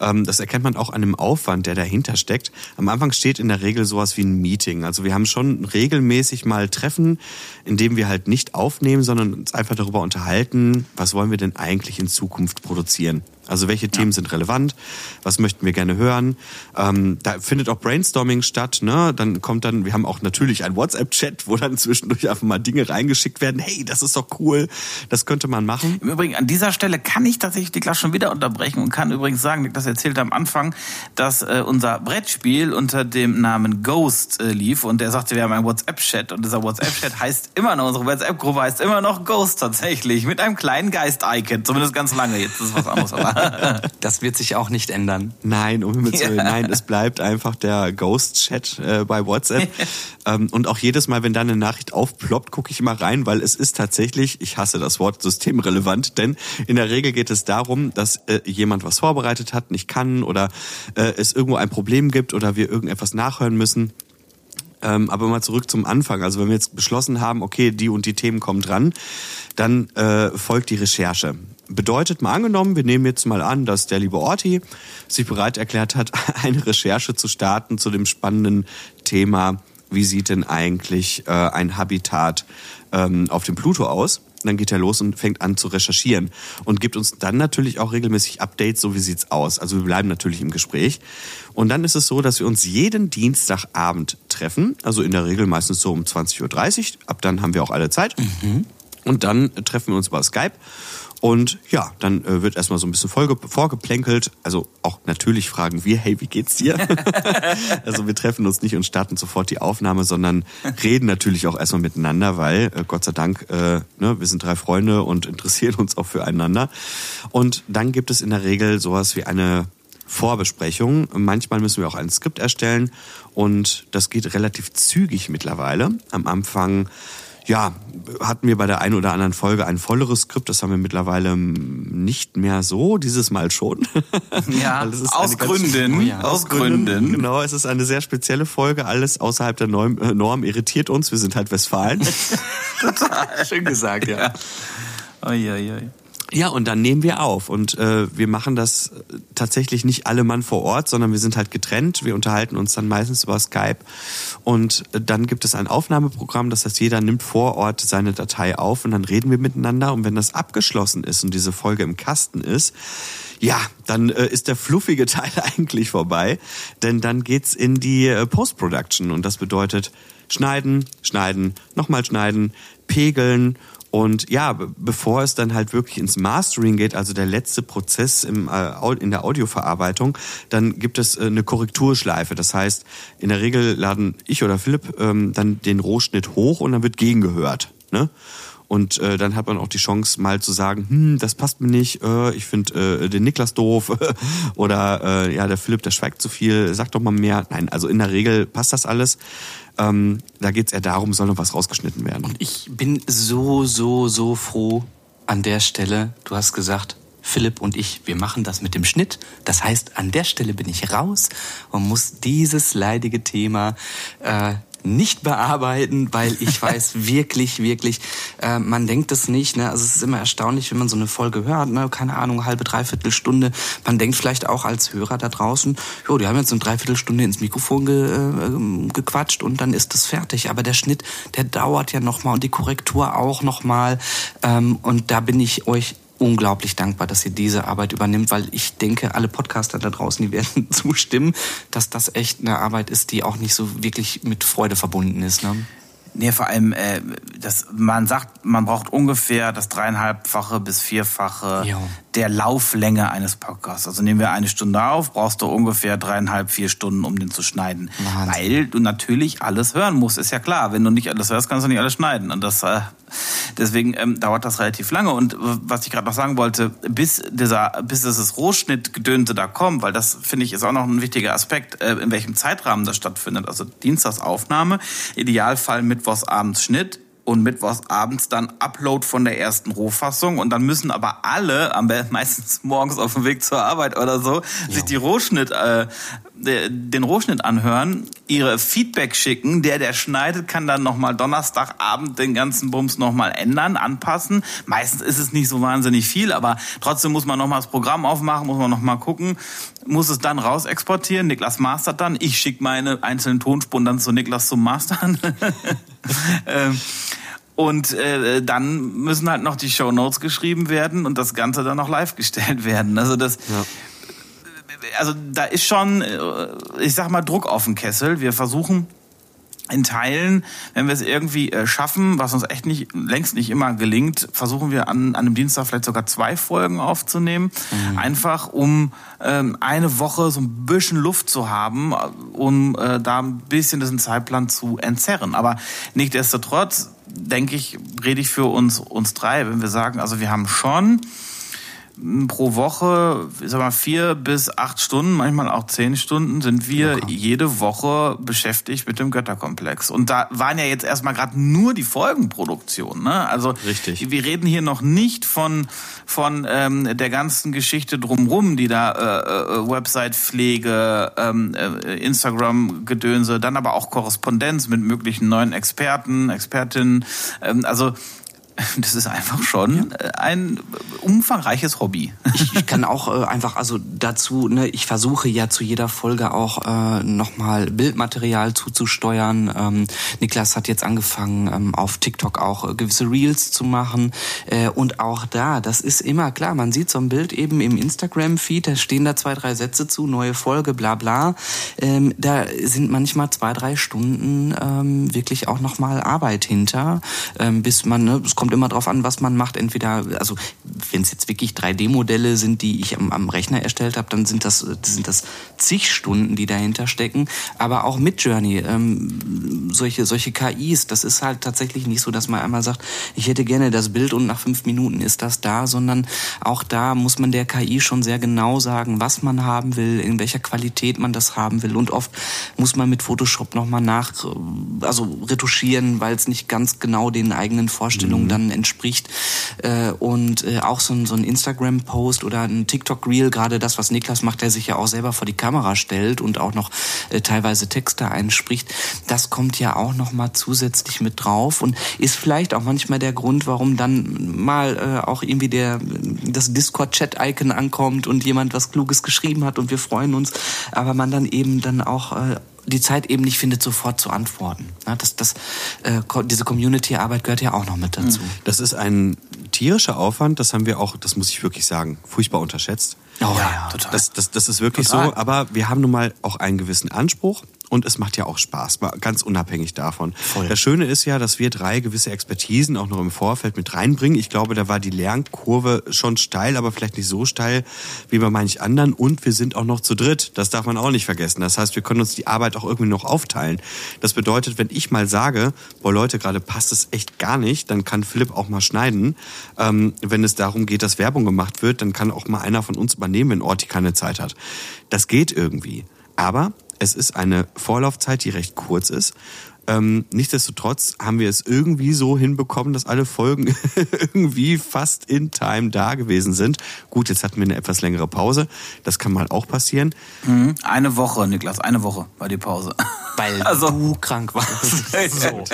ähm, das erkennt man auch an dem Aufwand, der dahinter steckt. Am Anfang steht in der Regel sowas wie ein Meeting. Also wir haben schon regelmäßig mal Treffen, in dem wir halt nicht aufnehmen, sondern uns einfach darüber unterhalten, was wollen wir denn eigentlich in Zukunft produzieren. Also welche Themen sind relevant? Was möchten wir gerne hören? Ähm, da findet auch Brainstorming statt. Ne? Dann kommt dann, wir haben auch natürlich einen WhatsApp-Chat, wo dann zwischendurch einfach mal Dinge reingeschickt werden. Hey, das ist doch cool. Das könnte man machen. Im Übrigen, an dieser Stelle kann ich tatsächlich die Klasse schon wieder unterbrechen und kann übrigens sagen, das erzählte am Anfang, dass äh, unser Brettspiel unter dem Namen Ghost äh, lief und er sagte, wir haben einen WhatsApp-Chat und dieser WhatsApp-Chat heißt immer noch, unsere WhatsApp-Gruppe heißt immer noch Ghost tatsächlich, mit einem kleinen Geist-Icon, zumindest ganz lange, jetzt ist was anderes. Aber Das wird sich auch nicht ändern. Nein, um Himmels Willen, nein, es bleibt einfach der Ghost-Chat äh, bei WhatsApp. ähm, und auch jedes Mal, wenn da eine Nachricht aufploppt, gucke ich mal rein, weil es ist tatsächlich, ich hasse das Wort, systemrelevant, denn in der Regel geht es darum, dass äh, jemand was vorbereitet hat, nicht kann oder äh, es irgendwo ein Problem gibt oder wir irgendetwas nachhören müssen. Ähm, aber mal zurück zum Anfang. Also wenn wir jetzt beschlossen haben, okay, die und die Themen kommen dran, dann äh, folgt die Recherche. Bedeutet mal angenommen, wir nehmen jetzt mal an, dass der liebe Orti sich bereit erklärt hat, eine Recherche zu starten zu dem spannenden Thema, wie sieht denn eigentlich äh, ein Habitat ähm, auf dem Pluto aus? Dann geht er los und fängt an zu recherchieren und gibt uns dann natürlich auch regelmäßig Updates, so wie sieht's aus. Also wir bleiben natürlich im Gespräch. Und dann ist es so, dass wir uns jeden Dienstagabend treffen, also in der Regel meistens so um 20.30 Uhr. Ab dann haben wir auch alle Zeit. Und dann treffen wir uns über Skype und ja, dann äh, wird erstmal so ein bisschen vorge vorgeplänkelt. Also auch natürlich fragen wir, hey, wie geht's dir? also wir treffen uns nicht und starten sofort die Aufnahme, sondern reden natürlich auch erstmal miteinander, weil äh, Gott sei Dank, äh, ne, wir sind drei Freunde und interessieren uns auch füreinander. Und dann gibt es in der Regel sowas wie eine Vorbesprechung. Manchmal müssen wir auch ein Skript erstellen und das geht relativ zügig mittlerweile. Am Anfang ja, hatten wir bei der einen oder anderen Folge ein volleres Skript. Das haben wir mittlerweile nicht mehr so, dieses Mal schon. Ja, aus eine ganz- Gründen. Oh ja. Aus Gründen. Genau, es ist eine sehr spezielle Folge. Alles außerhalb der Norm, äh, Norm irritiert uns. Wir sind halt Westfalen. Schön gesagt, ja. Oi, oi, oi. Ja, und dann nehmen wir auf. Und äh, wir machen das tatsächlich nicht alle Mann vor Ort, sondern wir sind halt getrennt. Wir unterhalten uns dann meistens über Skype. Und äh, dann gibt es ein Aufnahmeprogramm, das heißt, jeder nimmt vor Ort seine Datei auf und dann reden wir miteinander. Und wenn das abgeschlossen ist und diese Folge im Kasten ist, ja, dann äh, ist der fluffige Teil eigentlich vorbei. Denn dann geht's in die äh, Post-Production. Und das bedeutet schneiden, schneiden, nochmal schneiden, pegeln und ja, be- bevor es dann halt wirklich ins Mastering geht, also der letzte Prozess im, äh, in der Audioverarbeitung, dann gibt es äh, eine Korrekturschleife. Das heißt, in der Regel laden ich oder Philipp ähm, dann den Rohschnitt hoch und dann wird gegengehört. Ne? Und äh, dann hat man auch die Chance, mal zu sagen, hm, das passt mir nicht, äh, ich finde äh, den Niklas doof oder äh, ja, der Philipp, der schweigt zu viel, sag doch mal mehr. Nein, also in der Regel passt das alles. Ähm, da geht's eher darum, soll noch was rausgeschnitten werden. Ich bin so, so, so froh an der Stelle. Du hast gesagt, Philipp und ich, wir machen das mit dem Schnitt. Das heißt, an der Stelle bin ich raus und muss dieses leidige Thema äh, nicht bearbeiten, weil ich weiß wirklich, wirklich, äh, man denkt es nicht. Ne? Also es ist immer erstaunlich, wenn man so eine Folge hört, ne? keine Ahnung, halbe, dreiviertel Stunde. Man denkt vielleicht auch als Hörer da draußen, jo, die haben jetzt eine Dreiviertelstunde ins Mikrofon ge, äh, gequatscht und dann ist das fertig. Aber der Schnitt, der dauert ja nochmal und die Korrektur auch nochmal. Ähm, und da bin ich euch unglaublich dankbar, dass ihr diese Arbeit übernimmt, weil ich denke, alle Podcaster da draußen, die werden zustimmen, dass das echt eine Arbeit ist, die auch nicht so wirklich mit Freude verbunden ist. Ne? Nee, vor allem, äh, das, man sagt, man braucht ungefähr das dreieinhalbfache bis vierfache Jo. Der Lauflänge eines Podcasts. Also nehmen wir eine Stunde auf, brauchst du ungefähr dreieinhalb, vier Stunden, um den zu schneiden. Wahnsinn. Weil du natürlich alles hören musst, ist ja klar. Wenn du nicht alles hörst, kannst du nicht alles schneiden. Und das, äh, deswegen ähm, dauert das relativ lange. Und äh, was ich gerade noch sagen wollte, bis dieser, bis dieses Rohschnittgedönte da kommt, weil das finde ich ist auch noch ein wichtiger Aspekt, äh, in welchem Zeitrahmen das stattfindet. Also Dienstagsaufnahme, Idealfall Mittwochsabends Schnitt, und mittwochsabends dann Upload von der ersten Rohfassung. Und dann müssen aber alle, am meistens morgens auf dem Weg zur Arbeit oder so, sich die Rohschnitt, äh, den Rohschnitt anhören, ihre Feedback schicken. Der, der schneidet, kann dann nochmal Donnerstagabend den ganzen Bums nochmal ändern, anpassen. Meistens ist es nicht so wahnsinnig viel, aber trotzdem muss man nochmal das Programm aufmachen, muss man nochmal gucken, muss es dann raus exportieren. Niklas mastert dann. Ich schicke meine einzelnen Tonspuren dann zu Niklas zum Mastern. ähm, und äh, dann müssen halt noch die Show Notes geschrieben werden und das Ganze dann noch live gestellt werden. Also das, also da ist schon, äh, ich sag mal, Druck auf den Kessel. Wir versuchen in Teilen, wenn wir es irgendwie äh, schaffen, was uns echt nicht längst nicht immer gelingt, versuchen wir an, an einem Dienstag vielleicht sogar zwei Folgen aufzunehmen, einfach um ähm, eine Woche so ein bisschen Luft zu haben, äh, um äh, da ein bisschen diesen Zeitplan zu entzerren. Aber nichtsdestotrotz denke ich, rede ich für uns uns drei, wenn wir sagen, also wir haben schon pro Woche, ich sag mal, vier bis acht Stunden, manchmal auch zehn Stunden, sind wir jede Woche beschäftigt mit dem Götterkomplex. Und da waren ja jetzt erstmal gerade nur die Folgenproduktionen. Ne? Also Richtig. wir reden hier noch nicht von, von ähm, der ganzen Geschichte drumrum, die da äh, äh, Website-Pflege, ähm, äh, Instagram-Gedönse, dann aber auch Korrespondenz mit möglichen neuen Experten, Expertinnen. Ähm, also das ist einfach schon äh, ein umfangreiches Hobby. ich, ich kann auch äh, einfach, also dazu, ne, ich versuche ja zu jeder Folge auch äh, nochmal Bildmaterial zuzusteuern. Ähm, Niklas hat jetzt angefangen, ähm, auf TikTok auch äh, gewisse Reels zu machen. Äh, und auch da, das ist immer klar, man sieht so ein Bild eben im Instagram-Feed, da stehen da zwei, drei Sätze zu, neue Folge, bla bla. Ähm, da sind manchmal zwei, drei Stunden ähm, wirklich auch nochmal Arbeit hinter, ähm, bis man, ne, es kommt immer drauf an, was man macht. Entweder, also wenn es jetzt wirklich 3D-Modelle sind, die ich am, am Rechner erstellt habe, dann sind das, sind das zig Stunden, die dahinter stecken. Aber auch mit Journey, ähm, solche, solche KIs, das ist halt tatsächlich nicht so, dass man einmal sagt, ich hätte gerne das Bild und nach fünf Minuten ist das da, sondern auch da muss man der KI schon sehr genau sagen, was man haben will, in welcher Qualität man das haben will. Und oft muss man mit Photoshop nochmal nach, also retuschieren, weil es nicht ganz genau den eigenen Vorstellungen dann entspricht. Äh, und äh, auch so ein, Instagram-Post oder ein TikTok-Reel, gerade das, was Niklas macht, der sich ja auch selber vor die Kamera stellt und auch noch äh, teilweise Texte einspricht, das kommt ja auch nochmal zusätzlich mit drauf und ist vielleicht auch manchmal der Grund, warum dann mal äh, auch irgendwie der das Discord-Chat-Icon ankommt und jemand was Kluges geschrieben hat und wir freuen uns, aber man dann eben dann auch äh, die Zeit eben nicht findet, sofort zu antworten. Ja, das, das, äh, diese Community-Arbeit gehört ja auch noch mit dazu. Das ist ein tierischer Aufwand, das haben wir auch, das muss ich wirklich sagen, furchtbar unterschätzt. Oh Ja, total. Das, das, das ist wirklich Total. so, aber wir haben nun mal auch einen gewissen Anspruch und es macht ja auch Spaß, mal ganz unabhängig davon. Voll. Das Schöne ist ja, dass wir drei gewisse Expertisen auch noch im Vorfeld mit reinbringen. Ich glaube, da war die Lernkurve schon steil, aber vielleicht nicht so steil wie bei manch anderen und wir sind auch noch zu dritt. Das darf man auch nicht vergessen. Das heißt, wir können uns die Arbeit auch irgendwie noch aufteilen. Das bedeutet, wenn ich mal sage, boah Leute, gerade passt es echt gar nicht, dann kann Philipp auch mal schneiden. Ähm, wenn es darum geht, dass Werbung gemacht wird, dann kann auch mal einer von uns übernehmen, wenn Orti keine Zeit hat. Das geht irgendwie. Aber es ist eine Vorlaufzeit, die recht kurz ist. Ähm, nichtsdestotrotz haben wir es irgendwie so hinbekommen, dass alle Folgen irgendwie fast in Time da gewesen sind. Gut, jetzt hatten wir eine etwas längere Pause. Das kann mal auch passieren. Eine Woche, Niklas, eine Woche war die Pause. Weil Also- du krank warst. so.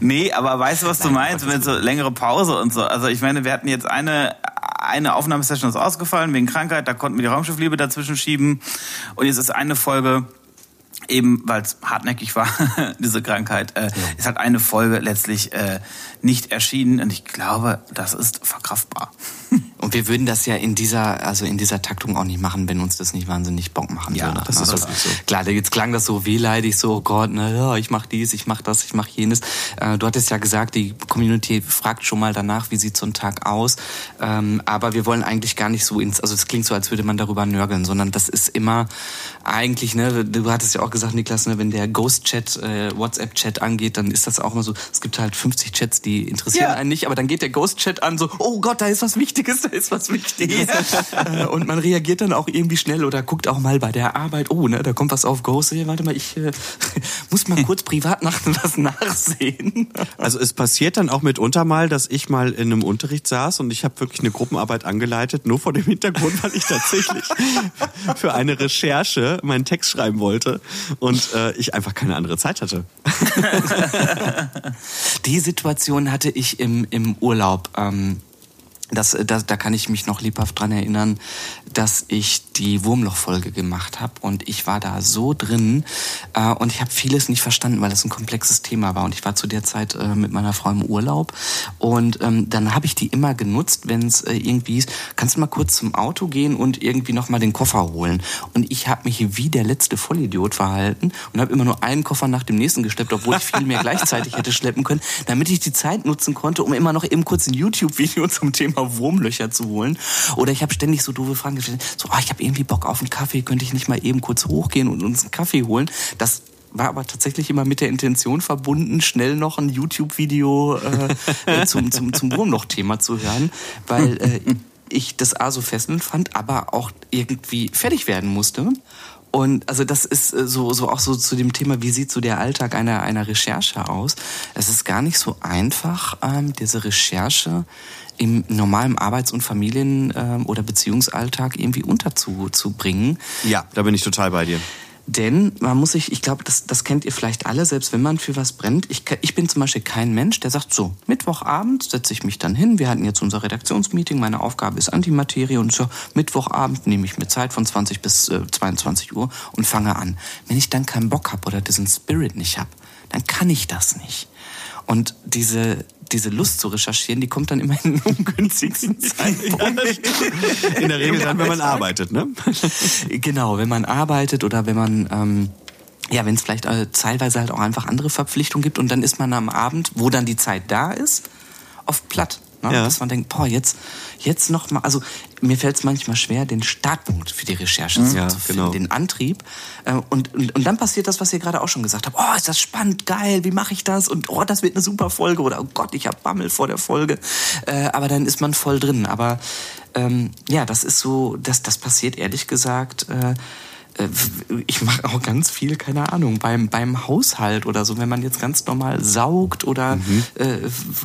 Nee, aber weißt du, was du meinst mit so längere Pause und so? Also ich meine, wir hatten jetzt eine eine Aufnahmesession ist ausgefallen wegen Krankheit, da konnten wir die Raumschiffliebe dazwischen schieben und jetzt ist eine Folge eben, weil es hartnäckig war, diese Krankheit, äh, ist halt eine Folge letztlich äh, nicht erschienen und ich glaube, das ist verkraftbar. Und wir würden das ja in dieser, also in dieser Taktung auch nicht machen, wenn uns das nicht wahnsinnig Bock machen Ja, würde. das ist also, wirklich so. Klar, jetzt klang das so wehleidig, so, oh Gott, na ja, ich mach dies, ich mach das, ich mach jenes. Äh, du hattest ja gesagt, die Community fragt schon mal danach, wie sieht so ein Tag aus. Ähm, aber wir wollen eigentlich gar nicht so ins, also es klingt so, als würde man darüber nörgeln, sondern das ist immer eigentlich, ne, du hattest ja auch gesagt, Niklas, ne, wenn der Ghost-Chat, äh, WhatsApp-Chat angeht, dann ist das auch immer so, es gibt halt 50 Chats, die interessieren Ja. einen nicht, aber dann geht der Ghost-Chat an, so, oh Gott, da ist was Wichtiges, da ist was Wichtiges. Äh, Und man reagiert dann auch irgendwie schnell oder guckt auch mal bei der Arbeit, oh, ne, da kommt was auf Ghost, hey, warte mal, ich äh, muss mal kurz privat nach was nachsehen. Also es passiert dann auch mitunter mal, dass ich mal in einem Unterricht saß und ich habe wirklich eine Gruppenarbeit angeleitet, nur vor dem Hintergrund, weil ich tatsächlich für eine Recherche meinen Text schreiben wollte und äh, ich einfach keine andere Zeit hatte. Die Situation hatte ich im, im Urlaub. Ähm, das, das, da kann ich mich noch lebhaft dran erinnern, dass ich die Wurmloch-Folge gemacht habe und ich war da so drin äh, und ich habe vieles nicht verstanden, weil das ein komplexes Thema war. Und ich war zu der Zeit äh, mit meiner Frau im Urlaub und ähm, dann habe ich die immer genutzt, wenn es äh, irgendwie ist, kannst du mal kurz zum Auto gehen und irgendwie noch mal den Koffer holen? Und ich habe mich wie der letzte Vollidiot verhalten und habe immer nur einen Koffer nach dem nächsten geschleppt, obwohl ich viel mehr gleichzeitig hätte schleppen können, damit ich die Zeit nutzen konnte, um immer noch eben kurz ein YouTube-Video zum Thema Wurmlöcher zu holen. Oder ich habe ständig so doofe Fragen gestellt, so, oh, ich habe irgendwie Bock auf einen Kaffee, könnte ich nicht mal eben kurz hochgehen und uns einen Kaffee holen? Das war aber tatsächlich immer mit der Intention verbunden, schnell noch ein YouTube-Video äh, äh, zum, zum, zum Wurmloch-Thema zu hören, weil äh, ich das A so fesselnd fand, aber auch irgendwie fertig werden musste. Und also das ist äh, so, so auch so zu dem Thema, wie sieht so der Alltag einer, einer Recherche aus? Es ist gar nicht so einfach, ähm, diese Recherche im normalen Arbeits- und Familien- ähm, oder Beziehungsalltag irgendwie unterzubringen. Ja, da bin ich total bei dir. Denn man muss sich, ich glaube, das, das kennt ihr vielleicht alle, selbst wenn man für was brennt. Ich, ich bin zum Beispiel kein Mensch, der sagt, so, Mittwochabend setze ich mich dann hin. Wir hatten jetzt unser Redaktionsmeeting, meine Aufgabe ist Antimaterie und so, Mittwochabend nehme ich mir Zeit von 20 bis äh, 22 Uhr und fange an. Wenn ich dann keinen Bock habe oder diesen Spirit nicht habe, dann kann ich das nicht. Und diese, diese Lust zu recherchieren, die kommt dann immer in den ungünstigsten Zeitpunkt. In der Regel dann, wenn man arbeitet, ne? Genau, wenn man arbeitet oder wenn man ähm, ja, wenn es vielleicht äh, teilweise halt auch einfach andere Verpflichtungen gibt und dann ist man am Abend, wo dann die Zeit da ist, oft platt. Ne? Ja. Dass man denkt, boah, jetzt, jetzt noch mal, also mir fällt es manchmal schwer, den Startpunkt für die Recherche zu, Ja, finden, genau. den Antrieb. Äh, und, und, und dann passiert das, was ihr gerade auch schon gesagt habt. Oh, ist das spannend, geil, wie mache ich das? Und oh, das wird eine super Folge. Oder oh Gott, ich hab Bammel vor der Folge. Äh, aber dann ist man voll drin. Aber ähm, ja, das ist so, das, das passiert ehrlich gesagt. Äh, ich mache auch ganz viel, keine Ahnung, beim, beim Haushalt oder so, wenn man jetzt ganz normal saugt oder äh,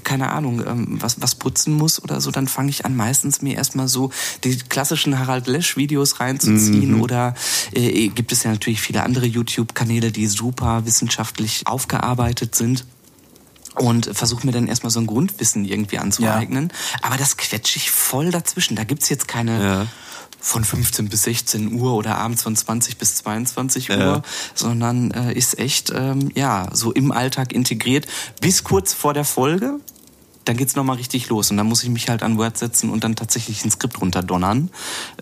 keine Ahnung, ähm, was, was putzen muss oder so, dann fange ich an, meistens mir erstmal so die klassischen Harald Lesch-Videos reinzuziehen oder äh, gibt es ja natürlich viele andere YouTube-Kanäle, die super wissenschaftlich aufgearbeitet sind. Und versuche mir dann erstmal so ein Grundwissen irgendwie anzueignen. Aber das quetsche ich voll dazwischen. Da gibt's jetzt keine Ja. Von 15 bis 16 Uhr oder abends von 20 bis 22 Uhr, Ja. sondern äh, ist echt ähm, ja so im Alltag integriert bis kurz vor der Folge. Dann geht's noch mal richtig los und dann muss ich mich halt an Word setzen und dann tatsächlich ein Skript runterdonnern,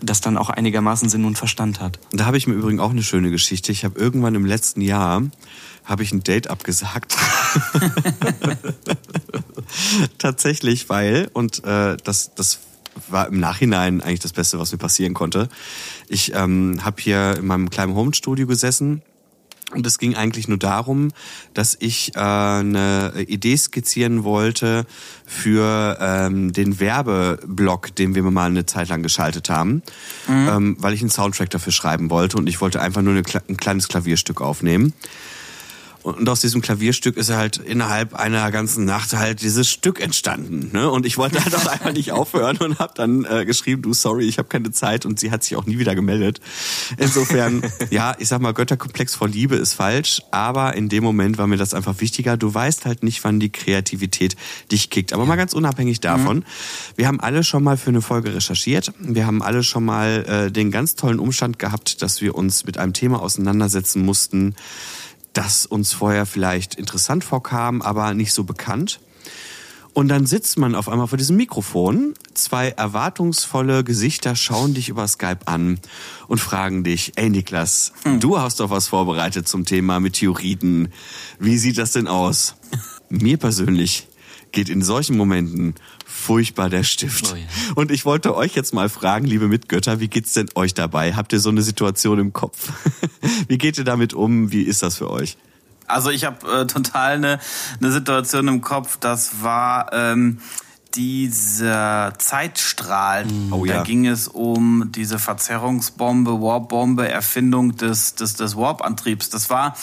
das dann auch einigermaßen Sinn und Verstand hat. Da habe ich mir übrigens auch eine schöne Geschichte. Ich habe irgendwann im letzten Jahr habe ich ein Date abgesagt. Tatsächlich, weil und äh, das das war im Nachhinein eigentlich das Beste, was mir passieren konnte. Ich ähm, habe hier in meinem kleinen Home-Studio gesessen und es ging eigentlich nur darum, dass ich äh, eine Idee skizzieren wollte für ähm, den Werbeblock, den wir mal eine Zeit lang geschaltet haben, ähm, weil ich einen Soundtrack dafür schreiben wollte und ich wollte einfach nur eine, ein kleines Klavierstück aufnehmen. Und aus diesem Klavierstück ist halt innerhalb einer ganzen Nacht halt dieses Stück entstanden. Ne? Und ich wollte halt auch einfach nicht aufhören und habe dann äh, geschrieben, du sorry, ich habe keine Zeit und sie hat sich auch nie wieder gemeldet. Insofern, ja, ich sag mal, Götterkomplex vor Liebe ist falsch, aber in dem Moment war mir das einfach wichtiger. Du weißt halt nicht, wann die Kreativität dich kickt. Aber mal ganz unabhängig davon, wir haben alle schon mal für eine Folge recherchiert. Wir haben alle schon mal äh, den ganz tollen Umstand gehabt, dass wir uns mit einem Thema auseinandersetzen mussten, das uns vorher vielleicht interessant vorkam, aber nicht so bekannt. Und dann sitzt man auf einmal vor diesem Mikrofon. Zwei erwartungsvolle Gesichter schauen dich über Skype an und fragen dich, ey Niklas, hm. du hast doch was vorbereitet zum Thema Meteoriten. Wie sieht das denn aus? Mir persönlich geht in solchen Momenten furchtbar der Stift. Oh ja. Und ich wollte euch jetzt mal fragen, liebe Mitgötter, wie geht's denn euch dabei? Habt ihr so eine Situation im Kopf? wie geht ihr damit um? Wie ist das für euch? Also ich habe äh, total eine, eine Situation im Kopf. Das war ähm, dieser Zeitstrahl. Mm. Oh, ja. Da ging es um diese Verzerrungsbombe, Warpbombe, Erfindung des, des, des Warp-Antriebs. Das war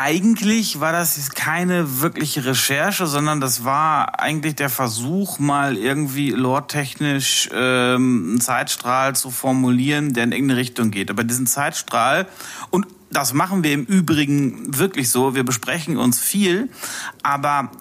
eigentlich war das keine wirkliche Recherche, sondern das war eigentlich der Versuch, mal irgendwie lore-technisch ähm, einen Zeitstrahl zu formulieren, der in irgendeine Richtung geht. Aber diesen Zeitstrahl und das machen wir im Übrigen wirklich so. Wir besprechen uns viel, aber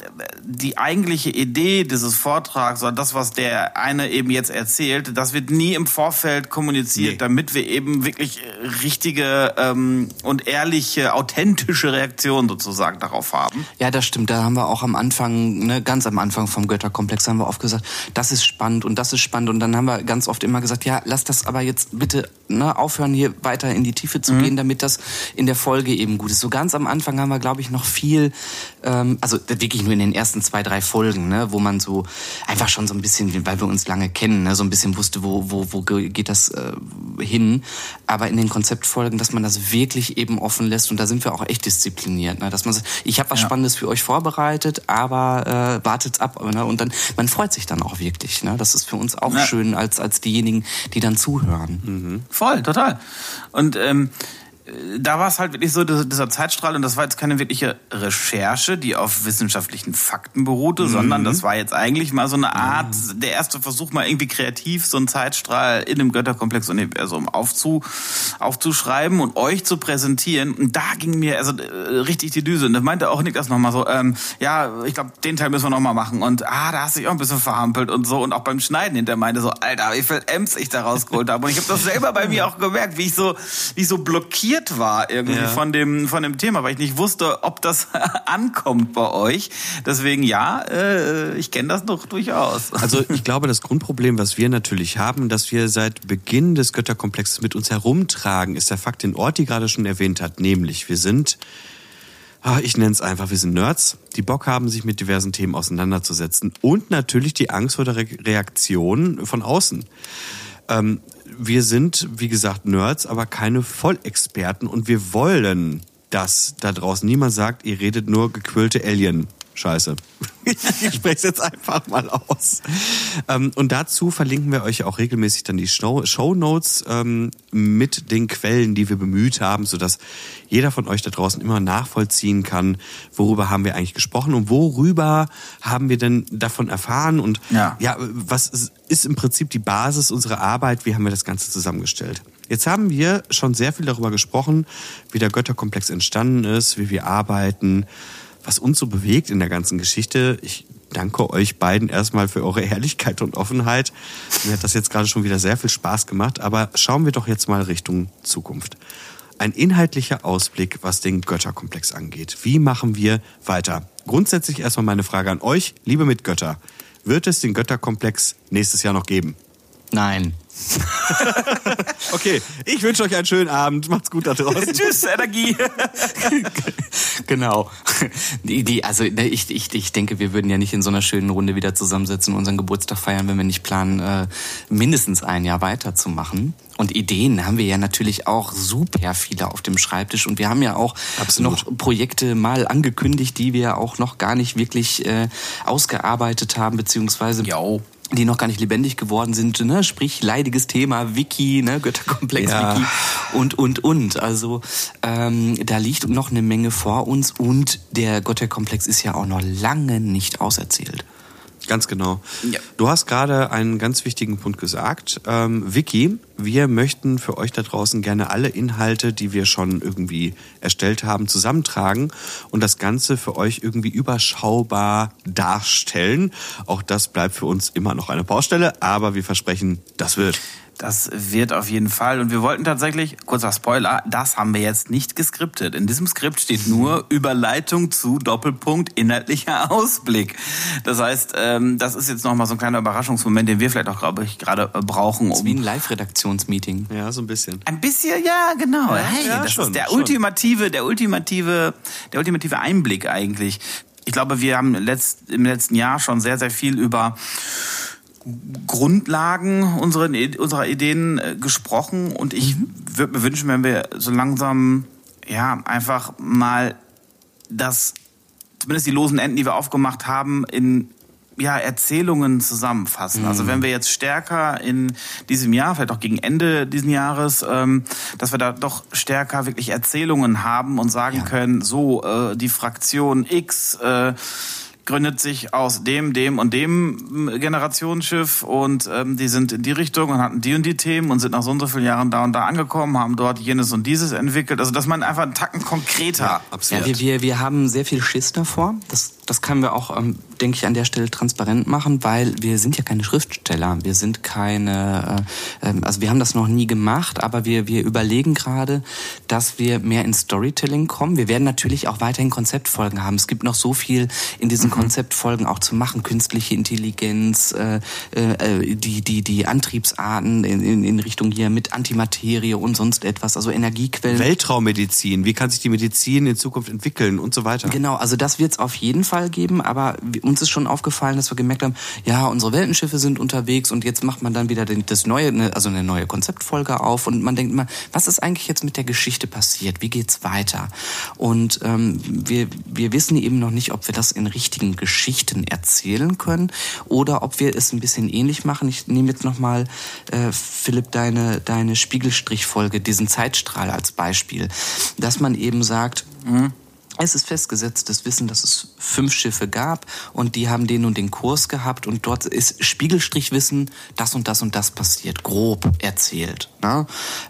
die eigentliche Idee dieses Vortrags oder das, was der eine eben jetzt erzählt, das wird nie im Vorfeld kommuniziert, nee. damit wir eben wirklich richtige ähm, und ehrliche, authentische Reaktionen sozusagen darauf haben. Ja, das stimmt. Da haben wir auch am Anfang, ne, ganz am Anfang vom Götterkomplex haben wir oft gesagt, das ist spannend und das ist spannend. Und dann haben wir ganz oft immer gesagt, ja, lass das aber jetzt bitte ne, aufhören, hier weiter in die Tiefe zu mhm. gehen, damit das in der Folge eben gut ist. So ganz am Anfang haben wir, glaube ich, noch viel, ähm, also wirklich nur in den ersten zwei, drei Folgen, ne, wo man so einfach schon so ein bisschen, weil wir uns lange kennen, ne, so ein bisschen wusste, wo, wo, wo geht das äh, hin. Aber in den Konzeptfolgen, dass man das wirklich eben offen lässt und da sind wir auch echt diszipliniert. Ne, dass man sagt, ich habe was ja. Spannendes für euch vorbereitet, aber äh, wartet's ab. Ne, und dann, man freut sich dann auch wirklich. Ne, das ist für uns auch ja. schön als, als diejenigen, die dann zuhören. Mhm. Voll, total. Und ähm, da war es halt wirklich so, dieser Zeitstrahl, und das war jetzt keine wirkliche Recherche, die auf wissenschaftlichen Fakten beruhte, mhm. sondern das war jetzt eigentlich mal so eine Art, mhm. der erste Versuch, mal irgendwie kreativ so einen Zeitstrahl in dem Götterkomplex-Universum aufzu, aufzuschreiben und euch zu präsentieren. Und da ging mir also äh, richtig die Düse. Und da meinte auch Niklas nochmal so, ähm, ja, ich glaube, den Teil müssen wir nochmal machen. Und ah, da hast du dich auch ein bisschen verhampelt und so. Und auch beim Schneiden hinter meinte so, Alter, wie viel Ems ich da rausgeholt habe. Und ich habe das selber bei mir auch gemerkt, wie ich so, wie ich so blockiert irritiert war irgendwie ja. von dem von dem Thema, weil ich nicht wusste, ob das ankommt bei euch. Deswegen ja, äh, ich kenne das doch durchaus. Also ich glaube, das Grundproblem, was wir natürlich haben, dass wir seit Beginn des Götterkomplexes mit uns herumtragen, ist der Fakt, den Orti gerade schon erwähnt hat, nämlich wir sind ah, ich nenne es einfach, wir sind Nerds, die Bock haben, sich mit diversen Themen auseinanderzusetzen und natürlich die Angst vor der Reaktion von außen. Ähm, wir sind, wie gesagt, Nerds, aber keine Vollexperten und wir wollen, dass da draußen niemand sagt, ihr redet nur gequillte Alien. Scheiße. ich spreche es jetzt einfach mal aus. Ähm, und dazu verlinken wir euch auch regelmäßig dann die Show, Notes ähm, mit den Quellen, die wir bemüht haben, sodass jeder von euch da draußen immer nachvollziehen kann, worüber haben wir eigentlich gesprochen und worüber haben wir denn davon erfahren und ja, ja was ist im Prinzip die Basis unserer Arbeit, wie haben wir das Ganze zusammengestellt. Jetzt haben wir schon sehr viel darüber gesprochen, wie der Götterkomplex entstanden ist, wie wir arbeiten, was uns so bewegt in der ganzen Geschichte. Ich danke euch beiden erstmal für eure Ehrlichkeit und Offenheit. Mir hat das jetzt gerade schon wieder sehr viel Spaß gemacht, aber schauen wir doch jetzt mal Richtung Zukunft. Ein inhaltlicher Ausblick, was den Götterkomplex angeht. Wie machen wir weiter? Grundsätzlich erstmal meine Frage an euch, liebe Mitgötter. Wird es den Götterkomplex nächstes Jahr noch geben? Nein. okay, ich wünsche euch einen schönen Abend. Macht's gut da draußen. Tschüss, Energie. genau. Die, die, also ne, ich, ich, ich denke, wir würden ja nicht in so einer schönen Runde wieder zusammensetzen und unseren Geburtstag feiern, wenn wir nicht planen, äh, mindestens ein Jahr weiterzumachen. Und Ideen haben wir ja natürlich auch super viele auf dem Schreibtisch. Und wir haben ja auch Absolut. noch Projekte mal angekündigt, die wir auch noch gar nicht wirklich äh, ausgearbeitet haben, beziehungsweise jo die noch gar nicht lebendig geworden sind, ne? sprich leidiges Thema, Wiki, ne? Götterkomplex ja. Wiki und und und. Also ähm, da liegt noch eine Menge vor uns und der Götterkomplex ist ja auch noch lange nicht auserzählt. Ganz genau. Ja. Du hast gerade einen ganz wichtigen Punkt gesagt. Ähm, Vicky, wir möchten für euch da draußen gerne alle Inhalte, die wir schon irgendwie erstellt haben, zusammentragen und das Ganze für euch irgendwie überschaubar darstellen. Auch das bleibt für uns immer noch eine Baustelle, aber wir versprechen, das wird. Das wird auf jeden Fall. Und wir wollten tatsächlich, kurzer Spoiler, das haben wir jetzt nicht geskriptet. In diesem Skript steht nur Überleitung zu Doppelpunkt inhaltlicher Ausblick. Das heißt, ähm, das ist jetzt nochmal so ein kleiner Überraschungsmoment, den wir vielleicht auch, glaube ich, gerade äh, brauchen. Um wie ein Live-Redaktionsmeeting. Ja, so ein bisschen. Ein bisschen, ja, genau. Ja, hey, ja, das schon, ist der schon. ultimative, der ultimative, der ultimative Einblick eigentlich. Ich glaube, wir haben letzt, im letzten Jahr schon sehr, sehr viel über Grundlagen unserer, unserer Ideen äh, gesprochen und ich mhm. würde mir wünschen, wenn wir so langsam ja einfach mal das zumindest die losen Enden, die wir aufgemacht haben, in ja, Erzählungen zusammenfassen. Also mhm. Wenn wir jetzt stärker in diesem Jahr, vielleicht auch gegen Ende dieses Jahres, ähm, dass wir da doch stärker wirklich Erzählungen haben und sagen ja. können, so äh, die Fraktion X äh, gründet sich aus dem, dem und dem Generationsschiff und ähm, die sind in die Richtung und hatten die und die Themen und sind nach so und so vielen Jahren da und da angekommen, haben dort jenes und dieses entwickelt. Also dass man einfach einen Tacken konkreter. Ja, absolut. Ja, wir, wir, wir haben sehr viel Schiss davor. Das, das können wir auch, ähm, denke ich, an der Stelle transparent machen, weil wir sind ja keine Schriftsteller. Wir sind keine, äh, äh, also wir haben das noch nie gemacht, aber wir, wir überlegen gerade, dass wir mehr in Storytelling kommen. Wir werden natürlich auch weiterhin Konzeptfolgen haben. Es gibt noch so viel in diesen mhm. Konzeptfolgen auch zu machen. Künstliche Intelligenz, äh, äh, die, die, die Antriebsarten in, in, in Richtung hier mit Antimaterie und sonst etwas, also Energiequellen. Weltraummedizin, wie kann sich die Medizin in Zukunft entwickeln und so weiter. Genau, also das wird es auf jeden Fall geben, aber uns ist schon aufgefallen, dass wir gemerkt haben, ja, unsere Weltenschiffe sind unterwegs und jetzt macht man dann wieder das neue, ne, also eine neue Konzeptfolge auf und man denkt immer, was ist eigentlich jetzt mit der Geschichte passiert? Wie geht's weiter? Und ähm, wir, wir wissen eben noch nicht, ob wir das in richtigen Geschichten erzählen können oder ob wir es ein bisschen ähnlich machen. Ich nehme jetzt nochmal, äh, Philipp, deine, deine Spiegelstrichfolge, diesen Zeitstrahl als Beispiel, dass man eben sagt, mh, es ist festgesetztes Wissen, dass es fünf Schiffe gab und die haben den und den Kurs gehabt und dort ist Spiegelstrichwissen, das und das und das passiert, grob erzählt. Ne?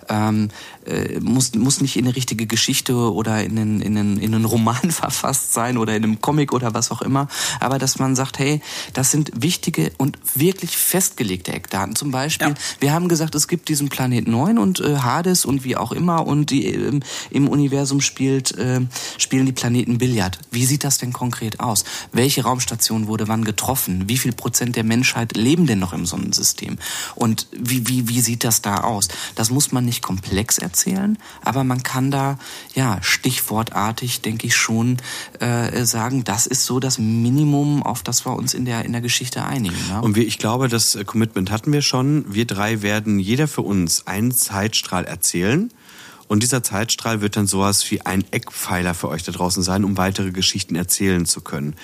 Ähm, äh, muss, muss nicht in eine richtige Geschichte oder in einen, in, einen, in einen Roman verfasst sein oder in einem Comic oder was auch immer, aber dass man sagt, hey, das sind wichtige und wirklich festgelegte Eckdaten. Zum Beispiel, ja. wir haben gesagt, es gibt diesen Planet 9 und äh, Hades und wie auch immer und die, äh, im Universum spielt, äh, spielen die Planeten Billard. Wie sieht das denn konkret aus? Welche Raumstation wurde wann getroffen? Wie viel Prozent der Menschheit leben denn noch im Sonnensystem? Und wie, wie, wie sieht das da aus? Das muss man nicht komplex erzählen, aber man kann da, ja, stichwortartig, denke ich schon, äh, sagen, das ist so das Minimum, auf das wir uns in der, in der Geschichte einigen. Ne? Und wir, ich glaube, das Commitment hatten wir schon. Wir drei werden jeder für uns einen Zeitstrahl erzählen und dieser Zeitstrahl wird dann sowas wie ein Eckpfeiler für euch da draußen sein, um weitere Geschichten erzählen zu können.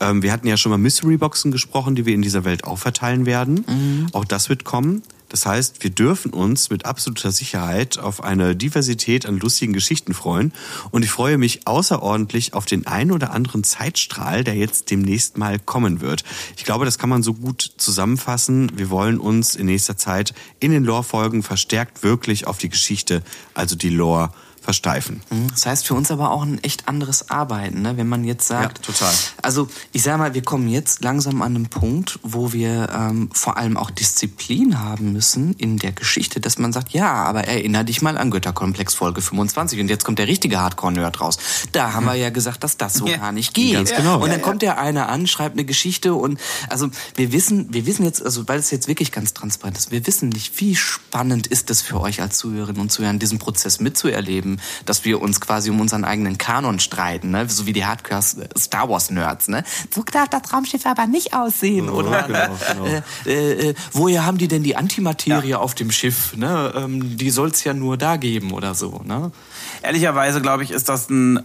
Ähm, wir hatten ja schon mal Mystery Boxen gesprochen, die wir in dieser Welt auch verteilen werden. Mhm. Auch das wird kommen. Das heißt, wir dürfen uns mit absoluter Sicherheit auf eine Diversität an lustigen Geschichten freuen. Und ich freue mich außerordentlich auf den einen oder anderen Zeitstrahl, der jetzt demnächst mal kommen wird. Ich glaube, das kann man so gut zusammenfassen. Wir wollen uns in nächster Zeit in den Lore-Folgen verstärkt wirklich auf die Geschichte, also die Lore, versteifen. Mhm. Das heißt für uns aber auch ein echt anderes Arbeiten, ne? wenn man jetzt sagt. Ja, total. Also ich sage mal, wir kommen jetzt langsam an einen Punkt, wo wir ähm, vor allem auch Disziplin haben müssen in der Geschichte, dass man sagt, ja, aber erinnere dich mal an Götterkomplex Folge 25 und jetzt kommt der richtige Hardcore-Nerd raus. Da haben wir ja gesagt, dass das so ja. gar nicht geht. Ganz genau. Und dann kommt der eine an, schreibt eine Geschichte und also wir wissen, wir wissen jetzt, also weil es jetzt wirklich ganz transparent ist, wir wissen nicht, wie spannend ist es für euch als Zuhörerinnen und Zuhörer, diesen Prozess mitzuerleben dass wir uns quasi um unseren eigenen Kanon streiten, ne? so wie die Hardcore Star Wars Nerds. Ne? So darf das Raumschiff aber nicht aussehen. Oh, oder genau, genau. Äh, äh, äh, woher haben die denn die Antimaterie ja. auf dem Schiff? Ne? Ähm, die soll es ja nur da geben oder so. Ne? Ehrlicherweise glaube ich, ist das ein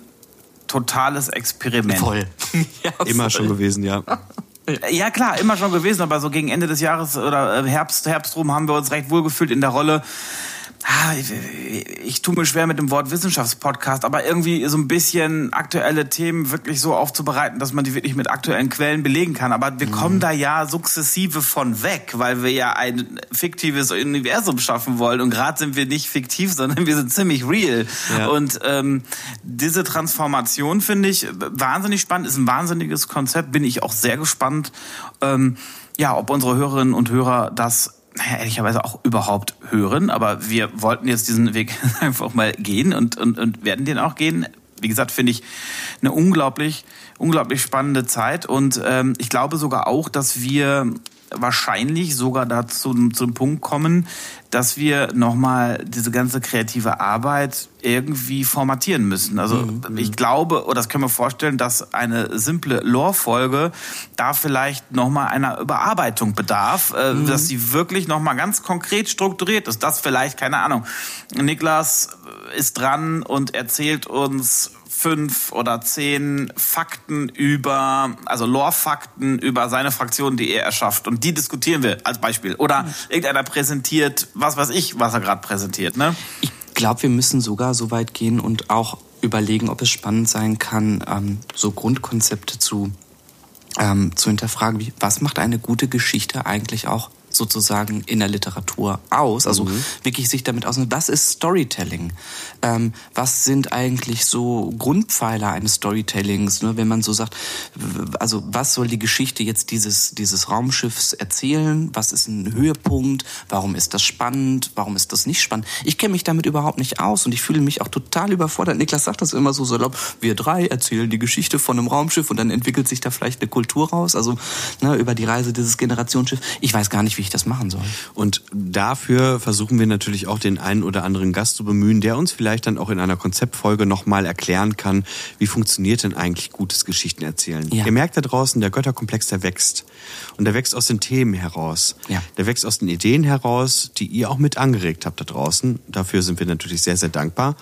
totales Experiment. Voll. ja, Immer schon gewesen, ja. Ja klar, immer schon gewesen, aber so gegen Ende des Jahres oder Herbst, Herbst rum haben wir uns recht wohl gefühlt in der Rolle ich, ich tue mir schwer mit dem Wort Wissenschaftspodcast, aber irgendwie so ein bisschen aktuelle Themen wirklich so aufzubereiten, dass man die wirklich mit aktuellen Quellen belegen kann. Aber wir mhm. kommen da ja sukzessive von weg, weil wir ja ein fiktives Universum schaffen wollen. Und gerade sind wir nicht fiktiv, sondern wir sind ziemlich real. Ja. Und ähm, diese Transformation finde ich wahnsinnig spannend, ist ein wahnsinniges Konzept, bin ich auch sehr gespannt, ähm, ja, ob unsere Hörerinnen und Hörer das naja, ehrlicherweise auch überhaupt hören. Aber wir wollten jetzt diesen Weg einfach mal gehen und, und, und werden den auch gehen. Wie gesagt, finde ich eine unglaublich, unglaublich spannende Zeit. Und ähm, ich glaube sogar auch, dass wir wahrscheinlich sogar dazu zum Punkt kommen, dass wir nochmal diese ganze kreative Arbeit irgendwie formatieren müssen. Also mhm. ich glaube, oder das können wir vorstellen, dass eine simple Lore-Folge da vielleicht nochmal einer Überarbeitung bedarf, äh, mhm. dass sie wirklich nochmal ganz konkret strukturiert ist. Das vielleicht, keine Ahnung. Niklas ist dran und erzählt uns fünf oder zehn Fakten über, also Lore-Fakten über seine Fraktion, die er erschafft. Und die diskutieren wir als Beispiel. Oder mhm. irgendeiner präsentiert, was weiß ich, was er gerade präsentiert. Ne? Ich glaube, wir müssen sogar so weit gehen und auch überlegen, ob es spannend sein kann, ähm, so Grundkonzepte zu, ähm, zu hinterfragen. Wie, was macht eine gute Geschichte eigentlich auch sozusagen in der Literatur aus. Also mhm. wirklich sich damit aus. Was ist Storytelling? Ähm, was sind eigentlich so Grundpfeiler eines Storytellings? Ne? Wenn man so sagt, also was soll die Geschichte jetzt dieses, dieses Raumschiffs erzählen? Was ist ein Höhepunkt? Warum ist das spannend? Warum ist das nicht spannend? Ich kenne mich damit überhaupt nicht aus und ich fühle mich auch total überfordert. Niklas sagt das immer so salopp. Wir drei erzählen die Geschichte von einem Raumschiff und dann entwickelt sich da vielleicht eine Kultur raus. Also ne, über die Reise dieses Generationsschiffs. Ich weiß gar nicht, wie ich das machen soll. Und dafür versuchen wir natürlich auch den einen oder anderen Gast zu bemühen, der uns vielleicht dann auch in einer Konzeptfolge nochmal erklären kann, wie funktioniert denn eigentlich gutes Geschichtenerzählen. Ja. Ihr merkt da draußen, der Götterkomplex, der wächst. Und der wächst aus den Themen heraus. Ja. Der wächst aus den Ideen heraus, die ihr auch mit angeregt habt da draußen. Dafür sind wir natürlich sehr, sehr dankbar.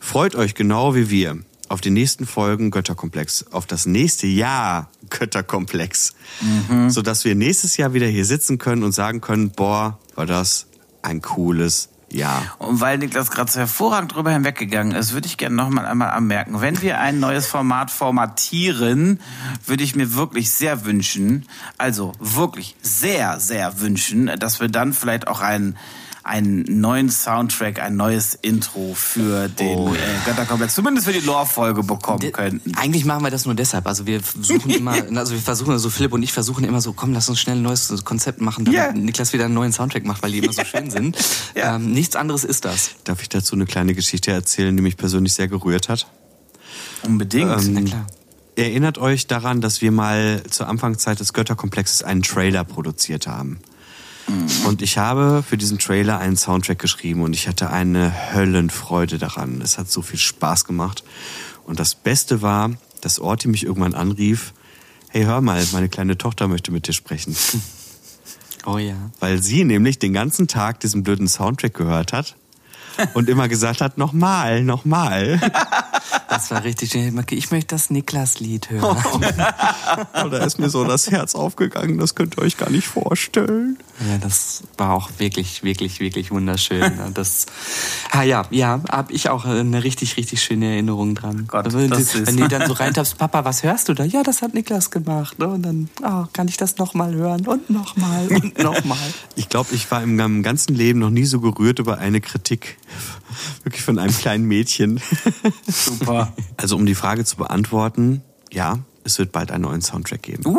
Freut euch genau wie wir auf die nächsten Folgen Götterkomplex, auf das nächste Jahr Götterkomplex, mhm. sodass wir nächstes Jahr wieder hier sitzen können und sagen können, boah, war das ein cooles Jahr. Und weil Niklas gerade so hervorragend drüber hinweggegangen ist, würde ich gerne noch mal einmal anmerken, wenn wir ein neues Format formatieren, würde ich mir wirklich sehr wünschen, also wirklich sehr, sehr wünschen, dass wir dann vielleicht auch einen einen neuen Soundtrack, ein neues Intro für den oh. äh, Götterkomplex, zumindest für die Lore-Folge bekommen De könnten. Eigentlich machen wir das nur deshalb. Also wir versuchen immer, also wir versuchen, also Philipp und ich versuchen immer so, komm, lass uns schnell ein neues Konzept machen, damit yeah. Niklas wieder einen neuen Soundtrack macht, weil die immer so schön sind. ja. ähm, nichts anderes ist das. Darf ich dazu eine kleine Geschichte erzählen, die mich persönlich sehr gerührt hat? Unbedingt. Ähm, Na klar. Erinnert euch daran, dass wir mal zur Anfangszeit des Götterkomplexes einen Trailer produziert haben. Und ich habe für diesen Trailer einen Soundtrack geschrieben und ich hatte eine Höllenfreude daran. Es hat so viel Spaß gemacht. Und das Beste war, dass Orti mich irgendwann anrief, hey, hör mal, meine kleine Tochter möchte mit dir sprechen. Oh ja. Weil sie nämlich den ganzen Tag diesen blöden Soundtrack gehört hat und immer gesagt hat, nochmal, nochmal. Das war richtig schön. Ich möchte das Niklas-Lied hören. Oh, da ist mir so das Herz aufgegangen, das könnt ihr euch gar nicht vorstellen. Ja, das war auch wirklich, wirklich, wirklich wunderschön. Das, ah ja, ja, hab ich auch eine richtig, richtig schöne Erinnerung dran. Gott, also, wenn, du, wenn du dann so reintappst, Papa, was hörst du da? Ja, das hat Niklas gemacht. Ne? Und dann, oh, kann ich das nochmal hören und nochmal und nochmal. Ich glaube, ich war in meinem ganzen Leben noch nie so gerührt über eine Kritik Wirklich von einem kleinen Mädchen. Super. Also um die Frage zu beantworten, ja, es wird bald einen neuen Soundtrack geben. Uh,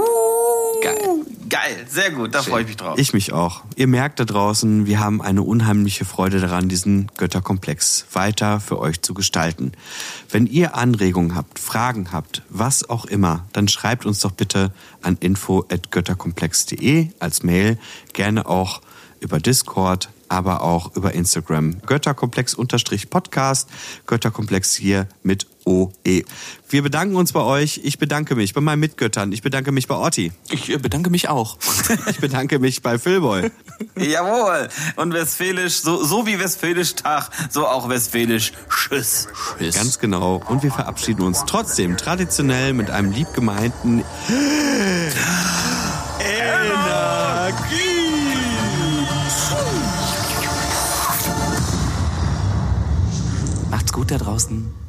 geil. Geil, sehr gut, da freue ich mich drauf. Ich mich auch. Ihr merkt da draußen, wir haben eine unheimliche Freude daran, diesen Götterkomplex weiter für euch zu gestalten. Wenn ihr Anregungen habt, Fragen habt, was auch immer, dann schreibt uns doch bitte an info@götterkomplex.de als Mail, gerne auch über Discord, aber auch über Instagram. Götterkomplex-Podcast, Götterkomplex hier mit OE. Wir bedanken uns bei euch. Ich bedanke mich bei meinen Mitgöttern. Ich bedanke mich bei Orti. Ich äh, bedanke mich auch. ich bedanke mich bei Philboy. Jawohl. Und Westfälisch, so, so wie Westfälisch Tag, so auch Westfälisch Tschüss. Tschüss. Ganz genau. Und wir verabschieden uns trotzdem traditionell mit einem liebgemeinten gut da draußen.